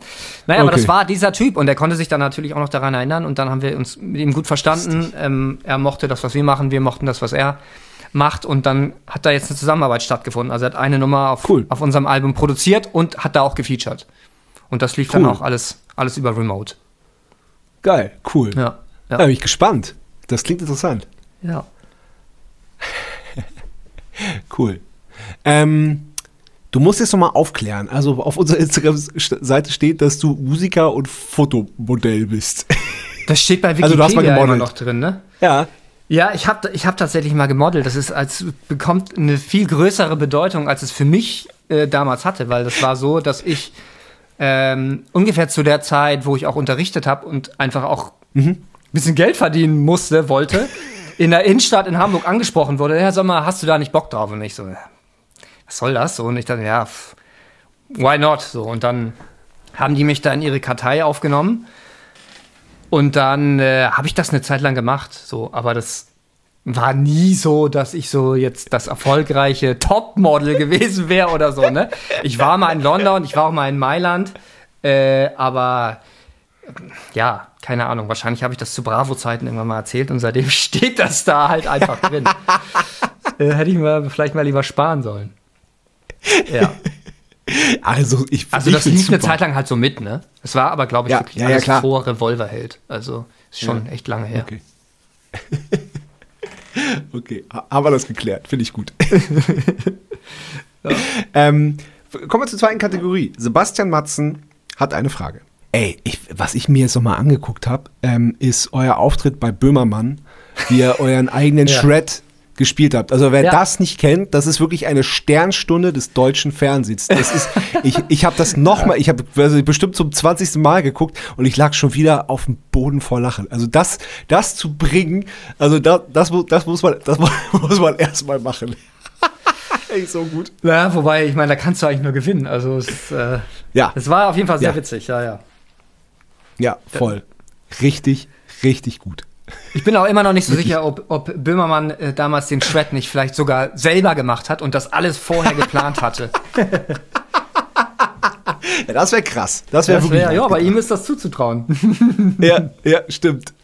Naja, aber Okay. das war dieser Typ und der konnte sich dann natürlich auch noch daran erinnern und dann haben wir uns mit ihm gut verstanden. Ähm, er mochte das, was wir machen, wir mochten das, was er macht und dann hat da jetzt eine Zusammenarbeit stattgefunden. Also er hat eine Nummer auf, Cool. auf unserem Album produziert und hat da auch gefeatured. Und das lief dann Cool. auch alles, alles über Remote. Geil, cool. Ja. Ja. Da bin ich gespannt. Das klingt interessant. ja. Cool. Ähm, du musst jetzt nochmal aufklären. Also auf unserer Instagram-Seite steht, dass du Musiker und Fotomodell bist. Das steht bei Wikipedia Also du hast mal immer gemodelt. noch drin, ne? ja. Ja, ich habe ich hab tatsächlich mal gemodelt. Das ist als bekommt eine viel größere Bedeutung, als es für mich äh, damals hatte, weil das war so, dass ich ähm, ungefähr zu der Zeit, wo ich auch unterrichtet habe und einfach auch ein bisschen Geld verdienen musste, wollte, in der Innenstadt in Hamburg angesprochen wurde. Ja, sag mal, hast du da nicht Bock drauf? Und ich so, was soll das? Und ich dachte, ja, why not? So, und dann haben die mich da in ihre Kartei aufgenommen. Und dann äh, habe ich das eine Zeit lang gemacht, so, aber das war nie so, dass ich so jetzt das erfolgreiche Topmodel gewesen wäre oder so, ne? Ich war mal in London, ich war auch mal in Mailand, äh, aber äh, ja, keine Ahnung, wahrscheinlich habe ich das zu Bravo-Zeiten irgendwann mal erzählt und seitdem steht das da halt einfach drin. äh, hätte ich mir vielleicht mal lieber sparen sollen. Ja. Also ich Also das lief eine. Zeit lang halt so mit, ne? Es war aber, glaube ich, Ja, wirklich ja, ja, alles klar. vor Revolverheld. Also ist schon echt lange her. Okay. okay, ha- haben wir das geklärt. Finde ich gut. ähm, kommen wir zur zweiten Kategorie. Sebastian Matzen hat eine Frage. Ey, ich, was ich mir jetzt nochmal angeguckt habe, ähm, ist euer Auftritt bei Böhmermann, wie ihr euren eigenen Ja. Shred gespielt habt. Also wer Ja. das nicht kennt, das ist wirklich eine Sternstunde des deutschen Fernsehens. Das ist, ich, ich habe das nochmal, ich habe also bestimmt zum 20. Mal geguckt und ich lag schon wieder auf dem Boden vor Lachen. Also das, das zu bringen, also da, das, mu- das muss man, das muss man erstmal machen. Echt so gut. Ja, wobei, ich meine, da kannst du eigentlich nur gewinnen. Also es, äh, Ja, es war auf jeden Fall sehr Ja. witzig, ja, ja. Ja, voll. Richtig, richtig gut. Ich bin auch immer noch nicht so sicher, ob, ob Böhmermann äh, damals den Shred nicht vielleicht sogar selber gemacht hat und das alles vorher geplant hatte. Ja, das wäre krass. Das wäre wirklich. wär, ja, bei krass. ihm ist das zuzutrauen. Ja, ja, stimmt.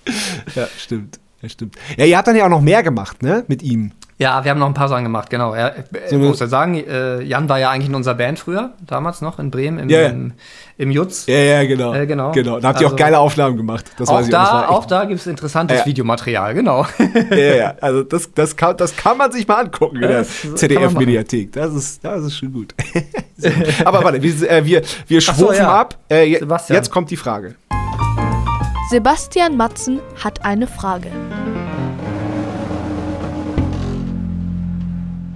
Ja, stimmt. Ja, stimmt. Ja, ihr habt dann ja auch noch mehr gemacht, ne? Mit ihm. Ja, wir haben noch ein paar Sachen gemacht, genau. Er, äh, So ich eine- muss ja sagen, äh, Jan war ja eigentlich in unserer Band früher, damals noch in Bremen, im, ja. im, im Jutz. Ja, ja, genau. Äh, genau. Genau. Da habt ihr auch Also- geile Aufnahmen gemacht. Das auch, weiß ich. das da, auch da gibt es interessantes Ja. Videomaterial, genau. Ja, ja, ja. Also das, das, kann, das kann man sich mal angucken in der ZDF-Mediathek. Das ist, das ist schon gut. Aber warte, wir, äh, wir, wir so, schwufen ja. ab. Äh, je, Sebastian. jetzt kommt die Frage. Sebastian Matzen hat eine Frage.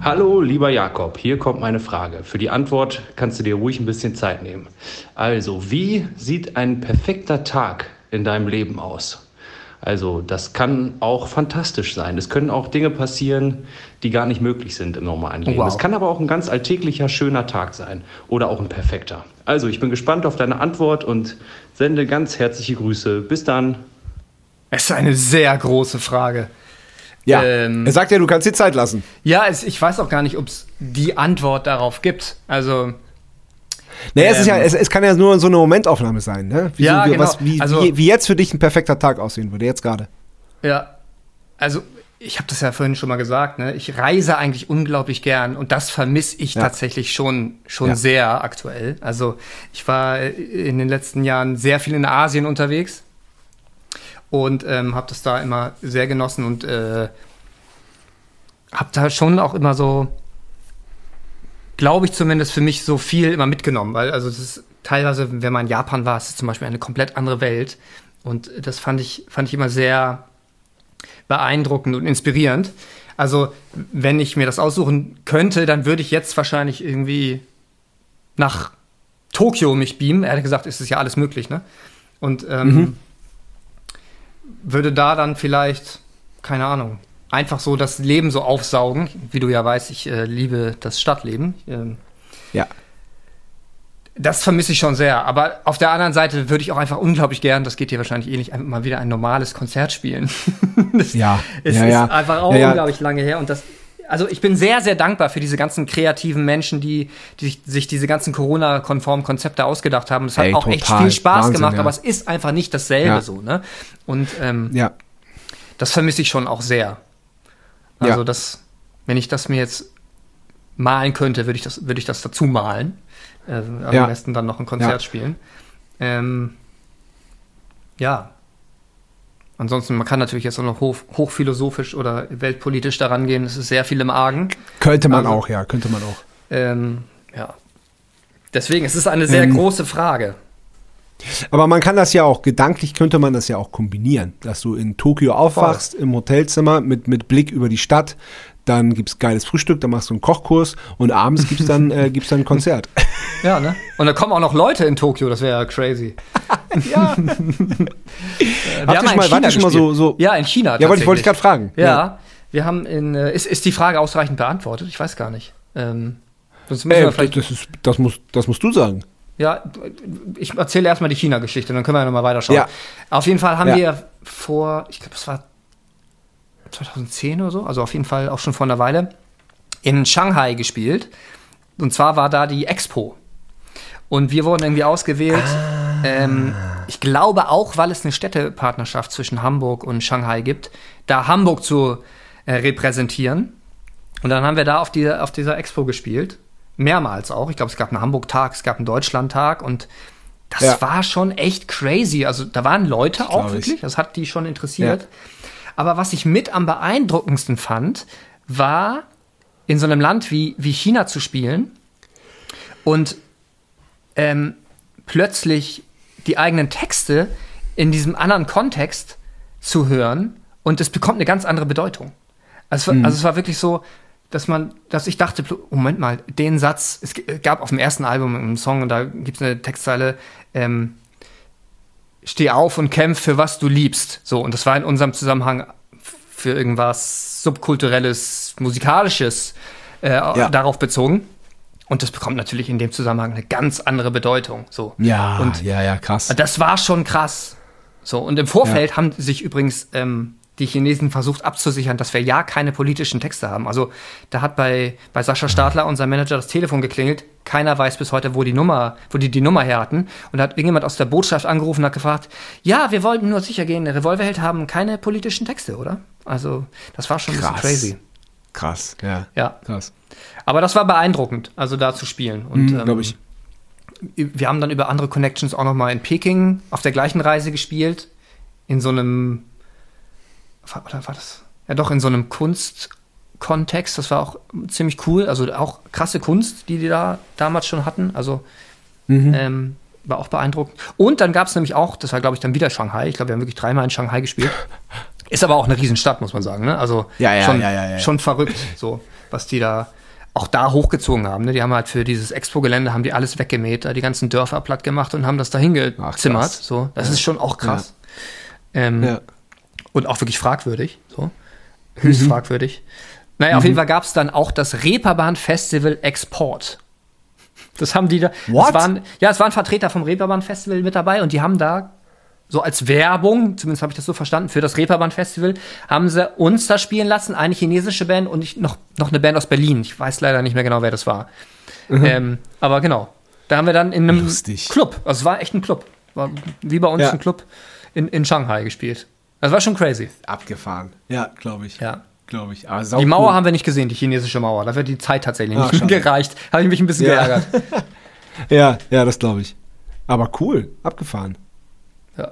Hallo, lieber Jakob, hier kommt meine Frage. Für die Antwort kannst du dir ruhig ein bisschen Zeit nehmen. Also, wie sieht ein perfekter Tag in deinem Leben aus? Also, das kann auch fantastisch sein. Es können auch Dinge passieren, die gar nicht möglich sind im normalen Leben. Wow. Es kann aber auch ein ganz alltäglicher, schöner Tag sein oder auch ein perfekter. Also, ich bin gespannt auf deine Antwort und sende ganz herzliche Grüße. Bis dann. Es ist eine sehr große Frage. Ja. Ähm, er sagt ja, du kannst dir Zeit lassen. Ja, es, ich weiß auch gar nicht, ob es die Antwort darauf gibt. Also, Naja, es, ist ja, Ähm. es, es kann ja nur so eine Momentaufnahme sein, ne? Wie, Ja, so, wie, genau. was, wie, Also- wie, wie jetzt für dich ein perfekter Tag aussehen würde, jetzt gerade. ja. Also, ich habe das ja vorhin schon mal gesagt, ne? Ich reise eigentlich unglaublich gern und das vermisse ich Ja. tatsächlich schon, schon Ja. sehr aktuell. Also, ich war in den letzten Jahren sehr viel in Asien unterwegs und ähm, habe das da immer sehr genossen und äh, habe da schon auch immer so, glaube ich zumindest für mich so viel immer mitgenommen, weil also das ist teilweise, wenn man in Japan war, ist es zum Beispiel eine komplett andere Welt und das fand ich fand ich immer sehr beeindruckend und inspirierend. Also wenn ich mir das aussuchen könnte, dann würde ich jetzt wahrscheinlich irgendwie nach Tokio mich beamen. Ehrlich gesagt ist es ja alles möglich, ne? Und ähm, würde da dann vielleicht, keine Ahnung, einfach so das Leben so aufsaugen. Wie du ja weißt, ich äh, liebe das Stadtleben. Ähm, Ja. das vermisse ich schon sehr. Aber auf der anderen Seite würde ich auch einfach unglaublich gern, das geht dir wahrscheinlich ähnlich, einfach mal wieder ein normales Konzert spielen. das, Ja, Es ja, ist ja. einfach auch Ja, unglaublich lange her. Und das, also ich bin sehr, sehr dankbar für diese ganzen kreativen Menschen, die, die sich- diese ganzen Corona-konformen Konzepte ausgedacht haben. Es hat Ey, auch echt viel Spaß Wahnsinn, gemacht, ja. aber es ist einfach nicht dasselbe Ja. so, ne? Und ähm, Ja. das vermisse ich schon auch sehr. Also das, wenn ich das mir jetzt malen könnte, würde ich das, würde ich das dazu malen. Äh, am besten dann noch ein Konzert spielen. Ähm, ja. Ansonsten, man kann natürlich jetzt auch noch hoch, hochphilosophisch oder weltpolitisch daran gehen. Es ist sehr viel im Argen. Könnte man Also- auch, ja, könnte man auch. Ähm, ja. Deswegen, es ist eine sehr Ähm, große Frage. Aber man kann das ja auch, gedanklich könnte man das ja auch kombinieren, dass du in Tokio aufwachst, im Hotelzimmer mit, mit Blick über die Stadt, dann gibt's geiles Frühstück, dann machst du einen Kochkurs und abends gibt's dann, äh, gibt's dann ein Konzert. Ja, ne? Und da kommen auch noch Leute in Tokio, das wäre ja crazy. ja. Wir Habt haben mal China schon mal so, so Ja, in China. Ja, wollte ich, wollte ich gerade fragen. Ja, wir haben in. Äh, ist, ist die Frage ausreichend beantwortet? Ich weiß gar nicht. Ähm, sonst müssen Ey, wir das, vielleicht. das, ist, das, muss, das musst du sagen. Ja, ich erzähle erstmal die China-Geschichte, dann können wir ja nochmal weiterschauen. Ja. Auf jeden Fall haben Ja. wir vor, ich glaube, es war 2010 oder so, also auf jeden Fall auch schon vor einer Weile, in Shanghai gespielt. Und zwar war da die Expo. Und wir wurden irgendwie ausgewählt. Ähm, ich glaube auch, weil es eine Städtepartnerschaft zwischen Hamburg und Shanghai gibt, da Hamburg zu äh, repräsentieren. Und dann haben wir da auf, die, auf dieser Expo gespielt. Mehrmals auch. Ich glaube, es gab einen Hamburg-Tag, es gab einen Deutschland-Tag und das Ja. war schon echt crazy. Also da waren Leute auch wirklich, das hat die schon interessiert. Aber was ich mit am beeindruckendsten fand, war in so einem Land wie, wie China zu spielen und ähm, plötzlich die eigenen Texte in diesem anderen Kontext zu hören und es bekommt eine ganz andere Bedeutung. Also, es war- also es war wirklich so, dass man, dass ich dachte, Moment mal, den Satz, es gab auf dem ersten Album einen Song und da gibt es eine Textzeile, ähm, steh auf und kämpf für was du liebst. So, und das war in unserem Zusammenhang für irgendwas subkulturelles, musikalisches äh, Ja. darauf bezogen. Und das bekommt natürlich in dem Zusammenhang eine ganz andere Bedeutung. So. Ja, Und ja, ja, krass. das war schon krass. So, und im Vorfeld haben sich übrigens ähm, die Chinesen versucht abzusichern, dass wir ja keine politischen Texte haben. Also da hat bei, bei Sascha Stadler, unser Manager, das Telefon geklingelt. Keiner weiß bis heute, wo die Nummer, wo die die Nummer her hatten. Und da hat irgendjemand aus der Botschaft angerufen und hat gefragt, ja, wir wollten nur sicher gehen, Revolverheld haben keine politischen Texte, oder? Also das war schon ein Krass. bisschen crazy. Krass, ja. Ja, Krass. aber das war beeindruckend, also da zu spielen. Und Mhm, glaub ich. ähm, wir haben dann über andere Connections auch noch mal in Peking auf der gleichen Reise gespielt. In so einem, oder war das? Ja, doch, in so einem Kunstkontext. Das war auch ziemlich cool. Also auch krasse Kunst, die die da damals schon hatten. Also Mhm. ähm, war auch beeindruckend. Und dann gab es nämlich auch, das war glaube ich dann wieder Shanghai. Ich glaube, wir haben wirklich dreimal in Shanghai gespielt. Ist aber auch eine Riesenstadt, muss man sagen. Ne? Also Ja, ja, schon, ja, ja, ja. schon verrückt, so was die da auch da hochgezogen haben. Ne? Die haben halt für dieses Expo-Gelände haben die alles weggemäht, da die ganzen Dörfer platt gemacht und haben das da Ach, hingezimmert. krass. So, das ist schon auch krass. Ähm, Ja. Und auch wirklich fragwürdig. So. Höchst Mhm. fragwürdig. Naja, auf jeden Fall gab es dann auch das Reeperbahn Festival Export. Das haben die da. What? Es waren, ja, es waren Vertreter vom Reeperbahn Festival mit dabei und die haben da so als Werbung, zumindest habe ich das so verstanden, für das Reeperbahn Festival, haben sie uns da spielen lassen, eine chinesische Band und ich, noch, noch eine Band aus Berlin. Ich weiß leider nicht mehr genau, wer das war. Ähm, aber genau. Da haben wir dann in einem Lustig. Club, also es war echt ein Club. War wie bei uns Ja. ein Club in, in Shanghai gespielt. Das war schon crazy. Abgefahren. Ja, glaube ich. Ja. Glaube ich. Aber Die Mauer cool. haben wir nicht gesehen, die chinesische Mauer. Da wird die Zeit tatsächlich nicht schade. gereicht. Habe ich mich ein bisschen Ja. geärgert. Ja, ja, das glaube ich. Aber cool. Abgefahren. Ja.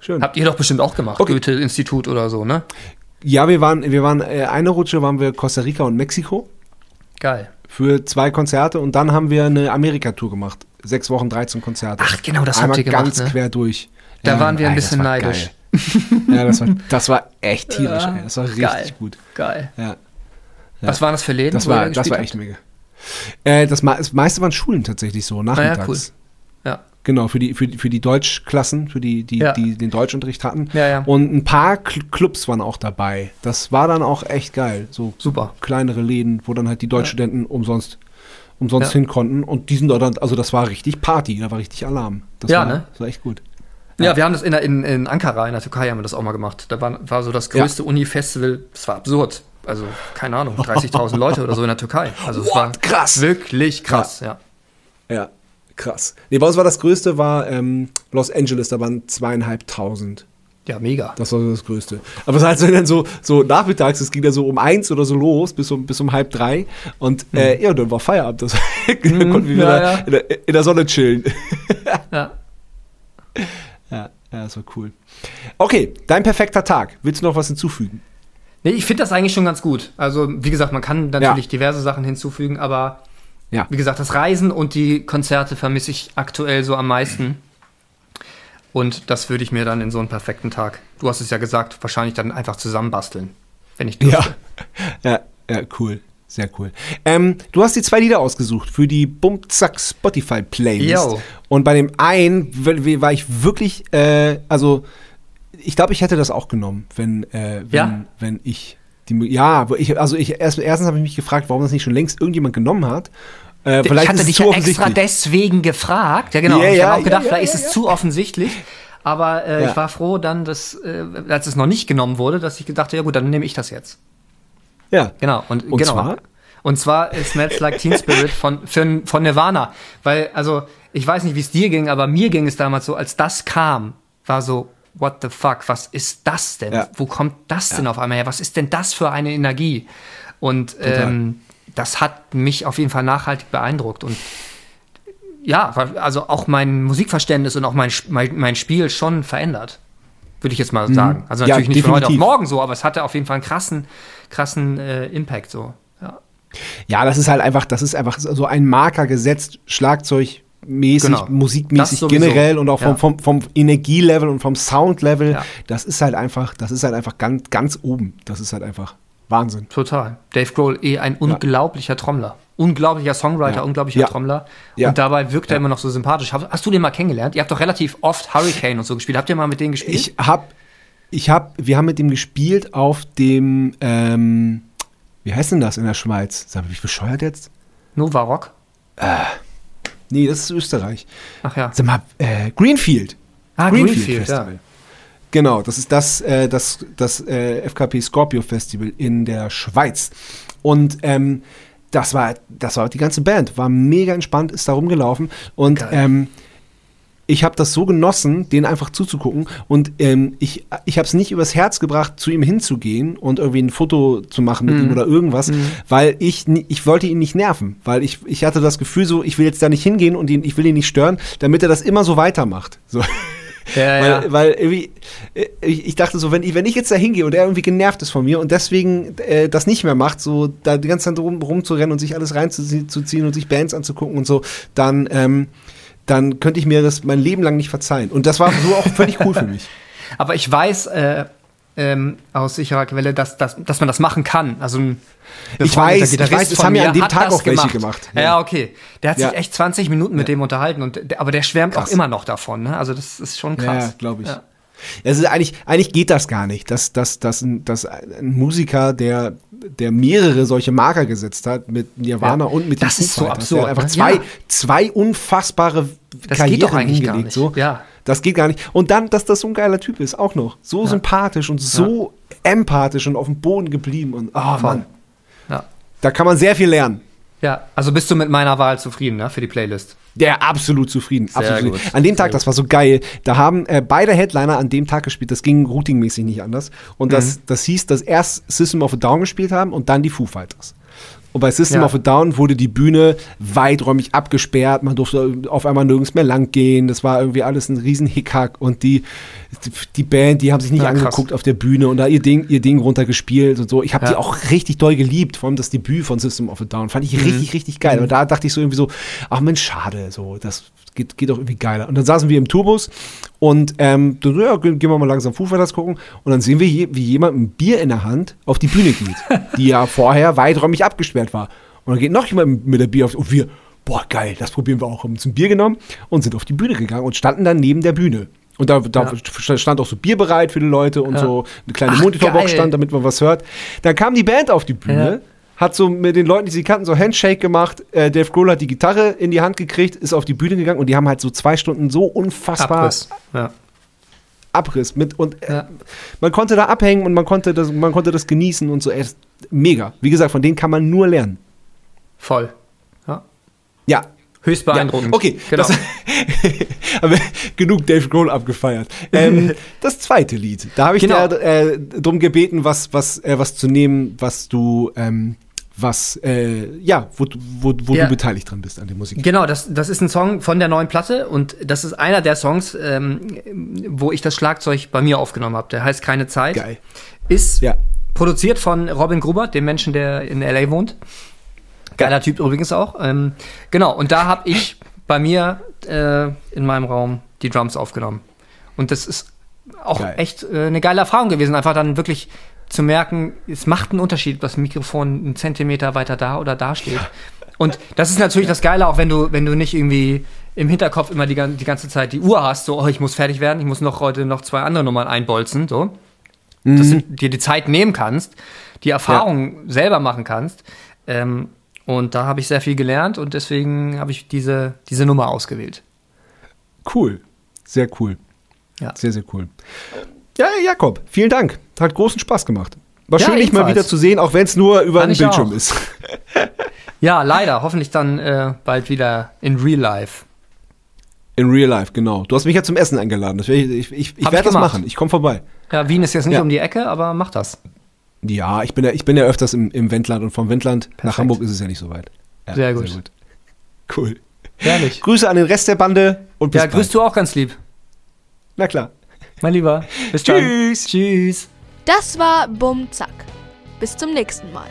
Schön. Habt ihr doch bestimmt auch gemacht, Okay. Goethe-Institut oder so, ne? Ja, wir waren, wir waren, äh, eine Rutsche waren wir Costa Rica und Mexiko Geil. für zwei Konzerte und dann haben wir eine Amerika-Tour gemacht. Sechs Wochen, 13 Konzerte. Ach, genau, das habt Einmal ihr gemacht, ganz ne? quer durch. Da waren wir ein bisschen neidisch. geil. Ja, das war, das war echt tierisch, ey. Das war richtig Geil. gut. Geil. Ja, Was waren das für Läden? das war, da das war echt mega. Äh, das, das meiste waren Schulen tatsächlich so, nachmittags. Ah, cool. Ja. Genau, für die, für, die- für die Deutschklassen, für die, die, Ja. die den Deutschunterricht hatten. Ja, ja. Und ein paar Cl Clubs waren auch dabei. Das war dann auch echt geil. So Super. kleinere Läden, wo dann halt die Deutschstudenten umsonst, umsonst Ja. hin konnten. Und die sind dort dann, also das war richtig Party, da war richtig Alarm. Das Ja, war, ne? Das war echt gut. Ja, wir haben das in, der- in, in Ankara, in der Türkei, haben wir das auch mal gemacht. Da war, war so das größte Uni-Festival. Das war absurd. Also, keine Ahnung, 30.000 Leute oder so in der Türkei. Also, es war? Krass. wirklich krass, ja. Ja, krass. Nee, bei uns war das größte, war ähm, Los Angeles, da waren zweieinhalbtausend. Ja, mega. Das war so das Größte. Aber es war halt so dann so, so nachmittags, es ging dann so um eins oder so los, bis um, bis um halb drei. Und äh, ja, dann war Feierabend. Das konnten wir ja, wieder ja. In, der, in der Sonne chillen. Ja. Ja, das war cool. Okay, dein perfekter Tag. Willst du noch was hinzufügen? Nee, ich finde das eigentlich schon ganz gut. Also, wie gesagt, man kann natürlich Ja. diverse Sachen hinzufügen, aber Ja. wie gesagt, das Reisen und die Konzerte vermisse ich aktuell so am meisten. Und das würde ich mir dann in so einen perfekten Tag, du hast es ja gesagt, wahrscheinlich dann einfach zusammenbasteln, wenn ich dürfte. Ja, ja, ja, cool. Sehr cool. Ähm, du hast die zwei Lieder ausgesucht für die Bumzack Spotify Playlist. Jo. Und bei dem einen war ich wirklich, äh, also ich glaube, ich hätte das auch genommen, wenn, äh, wenn, Ja? wenn ich die, ja, ich, also ich erst, erstens habe ich mich gefragt, warum das nicht schon längst irgendjemand genommen hat. Äh, ich hatte dich ja extra deswegen gefragt. Ja, genau. Ja, ich ja, habe auch gedacht, ja, vielleicht ist es zu offensichtlich. Aber äh, ich war froh dann, dass, äh, als es noch nicht genommen wurde, dass ich gedacht habe, ja gut, dann nehme ich das jetzt. Ja. Genau. Und, Und genau. zwar? Und zwar Smells Like Teen Spirit von, von, von Nirvana. Weil, also, ich weiß nicht, wie es dir ging, aber mir ging es damals so, als das kam, war so, what the fuck, was ist das denn? Ja. Wo kommt das denn auf einmal her? Was ist denn das für eine Energie? Und ähm, das hat mich auf jeden Fall nachhaltig beeindruckt. Und ja, also auch mein Musikverständnis und auch mein, mein, mein Spiel schon verändert. Würde ich jetzt mal sagen. Also Mhm. Ja, natürlich nicht von heute auf morgen so, aber es hatte auf jeden Fall einen krassen, krassen äh, Impact so. Ja. Ja, das ist halt einfach, das ist einfach so ein Marker gesetzt, Schlagzeugmäßig, Genau. Musikmäßig generell und auch vom, Ja. vom, vom Energielevel und vom Soundlevel. Ja. Das ist halt einfach, das ist halt einfach ganz, ganz oben. Das ist halt einfach Wahnsinn. Total. Dave Grohl, eh ein unglaublicher Trommler. Unglaublicher Songwriter, Ja. unglaublicher Ja. Trommler. Ja. Und dabei wirkt er immer noch so sympathisch. Hast, du den mal kennengelernt? Ihr habt doch relativ oft Hurricane und so gespielt. Habt ihr mal mit denen gespielt? Ich hab, ich hab, wir haben mit ihm gespielt auf dem, ähm, wie heißt denn das in der Schweiz? Sag mal, ich bescheuert jetzt? Nova Rock? Nee, das ist Österreich. Ach ja. Sag mal, äh, Greenfield. Ah, Greenfield, ja. Genau, das ist das, äh, das, das äh, FKP Scorpio Festival in der Schweiz. Und ähm, das war, das war die ganze Band, war mega entspannt, ist da rumgelaufen. Und ähm, ich habe das so genossen, den einfach zuzugucken. Und ähm, ich, ich habe es nicht übers Herz gebracht, zu ihm hinzugehen und irgendwie ein Foto zu machen Mhm. mit ihm oder irgendwas, weil ich, ich wollte ihn nicht nerven. Weil ich, ich hatte das Gefühl so, ich will jetzt da nicht hingehen und ihn, ich will ihn nicht stören, damit er das immer so weitermacht. So. Ja, Weil, ja. weil irgendwie, äh, ich, ich dachte so, wenn ich, wenn ich jetzt da hingehe und er irgendwie genervt ist von mir und deswegen äh, das nicht mehr macht, so da die ganze Zeit rum, rumzurennen und sich alles reinzuziehen und sich Bands anzugucken und so, dann, ähm, dann könnte ich mir das mein Leben lang nicht verzeihen. Und das war so auch völlig cool für mich. Aber ich weiß äh, ähm, aus sicherer Quelle, dass, dass, dass man das machen kann. Also ein Ich weiß, ich weiß, von haben ja mir an dem Tag das auch welche gemacht. Ja. Ja. okay. Der hat Ja. sich echt 20 Minuten mit dem unterhalten. Und, aber der schwärmt Krass. auch immer noch davon. Ne? Also das ist schon krass. Ja, glaube ich. Ja. Es ist eigentlich, eigentlich geht das gar nicht, dass, dass, dass, ein, dass ein Musiker, der, der mehrere solche Marker gesetzt hat, mit Nirvana Ja. und mit Das ist so absurd, einfach ne? zwei, Ja. zwei unfassbare Das Karrieren geht doch eigentlich hingelegt. gar nicht. So. Ja. Das geht gar nicht. Und dann, dass das so ein geiler Typ ist, auch noch. So sympathisch und so empathisch und auf dem Boden geblieben. Und, oh. Mann, Ja. da kann man sehr viel lernen. Ja, also bist du mit meiner Wahl zufrieden ne? für die Playlist? Der absolut zufrieden. Sehr absolut. gut. An dem Tag, das war so geil. Da haben äh, beide Headliner an dem Tag gespielt. Das ging routingmäßig nicht anders. Und das, Mhm. das hieß, dass erst System of a Down gespielt haben und dann die Foo Fighters. Und bei System Ja. of a Down wurde die Bühne weiträumig abgesperrt. Man durfte auf einmal nirgends mehr lang gehen. Das war irgendwie alles ein riesen Hickhack. Und die, die Band, die haben sich nicht Ja, krass. angeguckt auf der Bühne und da ihr Ding, ihr Ding runtergespielt und so. Ich habe Ja. die auch richtig doll geliebt. Vor allem das Debüt von System of a Down. Fand Mhm. ich richtig, richtig geil. Aber da dachte ich so irgendwie so, ach Mensch, schade. So, das geht, geht doch irgendwie geiler. Und dann saßen wir im Tourbus und ähm, ja, gehen wir mal langsam Fighters gucken. Und dann sehen wir, wie jemand mit einem Bier in der Hand auf die Bühne geht, die ja vorher weiträumig abgesperrt war. Und dann geht noch jemand mit der Bier auf und wir, boah, geil, das probieren wir auch. Haben uns ein Bier genommen und sind auf die Bühne gegangen und standen dann neben der Bühne. Und da, da stand auch so Bier bereit für die Leute und so eine kleine Monitorbox stand, damit man was hört. Dann kam die Band auf die Bühne, Ja. Hat so mit den Leuten, die sie kannten, so Handshake gemacht. Äh, Dave Grohl hat die Gitarre in die Hand gekriegt, ist auf die Bühne gegangen und die haben halt so zwei Stunden so unfassbar Abriss. Ja. Abriss mit und äh, Ja. man konnte da abhängen und man konnte das, man konnte das genießen und so. Ey, mega. Wie gesagt, von denen kann man nur lernen. Voll. Ja. Ja. Höchst ja. beeindruckend. Okay, genau. das, aber genug Dave Grohl abgefeiert. Ähm, das zweite Lied, da habe ich Genau. da, äh, drum gebeten, was, was, äh, was zu nehmen, was du, ähm, was, äh, ja, wo, du- wo, wo Ja. du beteiligt dran bist an der Musik. Genau, das, das ist ein Song von der neuen Platte und das ist einer der Songs, ähm, wo ich das Schlagzeug bei mir aufgenommen habe. Der heißt Keine Zeit. Geil. Ist Ja. produziert von Robin Gruber, dem Menschen, der in LA wohnt. Geiler Typ übrigens auch. Ähm, genau, und da habe ich bei mir äh, in meinem Raum die Drums aufgenommen. Und das ist auch Geil. echt äh, eine geile Erfahrung gewesen, einfach dann wirklich zu merken, es macht einen Unterschied, ob das Mikrofon einen Zentimeter weiter da oder da steht. Und das ist natürlich das Geile, auch wenn du, wenn du nicht irgendwie im Hinterkopf immer die, die ganze Zeit die Uhr hast, so, oh, ich muss fertig werden, ich muss noch heute noch zwei andere Nummern einbolzen, so. Dass du dir die Zeit nehmen kannst, die Erfahrung selber machen kannst. Ähm, und da habe ich sehr viel gelernt und deswegen habe ich diese, diese Nummer ausgewählt. Cool. Sehr cool. Ja. Sehr, sehr cool. Ja, Jakob, vielen Dank. Hat großen Spaß gemacht. War Ja, schön, dich mal wieder zu sehen, auch wenn es nur über Fand einen Bildschirm auch. ist. Ja, leider. Hoffentlich dann äh, bald wieder in Real Life. In real life, genau. Du hast mich ja zum Essen eingeladen. Ich ich, ich, ich werde das machen. Ich komme vorbei. Ja, Wien ist jetzt nicht Ja. um die Ecke, aber mach das. Ja, ich bin ja, ich bin ja öfters im, im Wendland und vom Wendland nach Perfekt. Hamburg ist es ja nicht so weit. Ja, Sehr gut. Cool. Herrlich. Grüße an den Rest der Bande und bis Ja, grüßt du auch ganz lieb. Na klar. Mein Lieber. Bis Tschüss. dann. Tschüss. Das war Bum Zack. Bis zum nächsten Mal.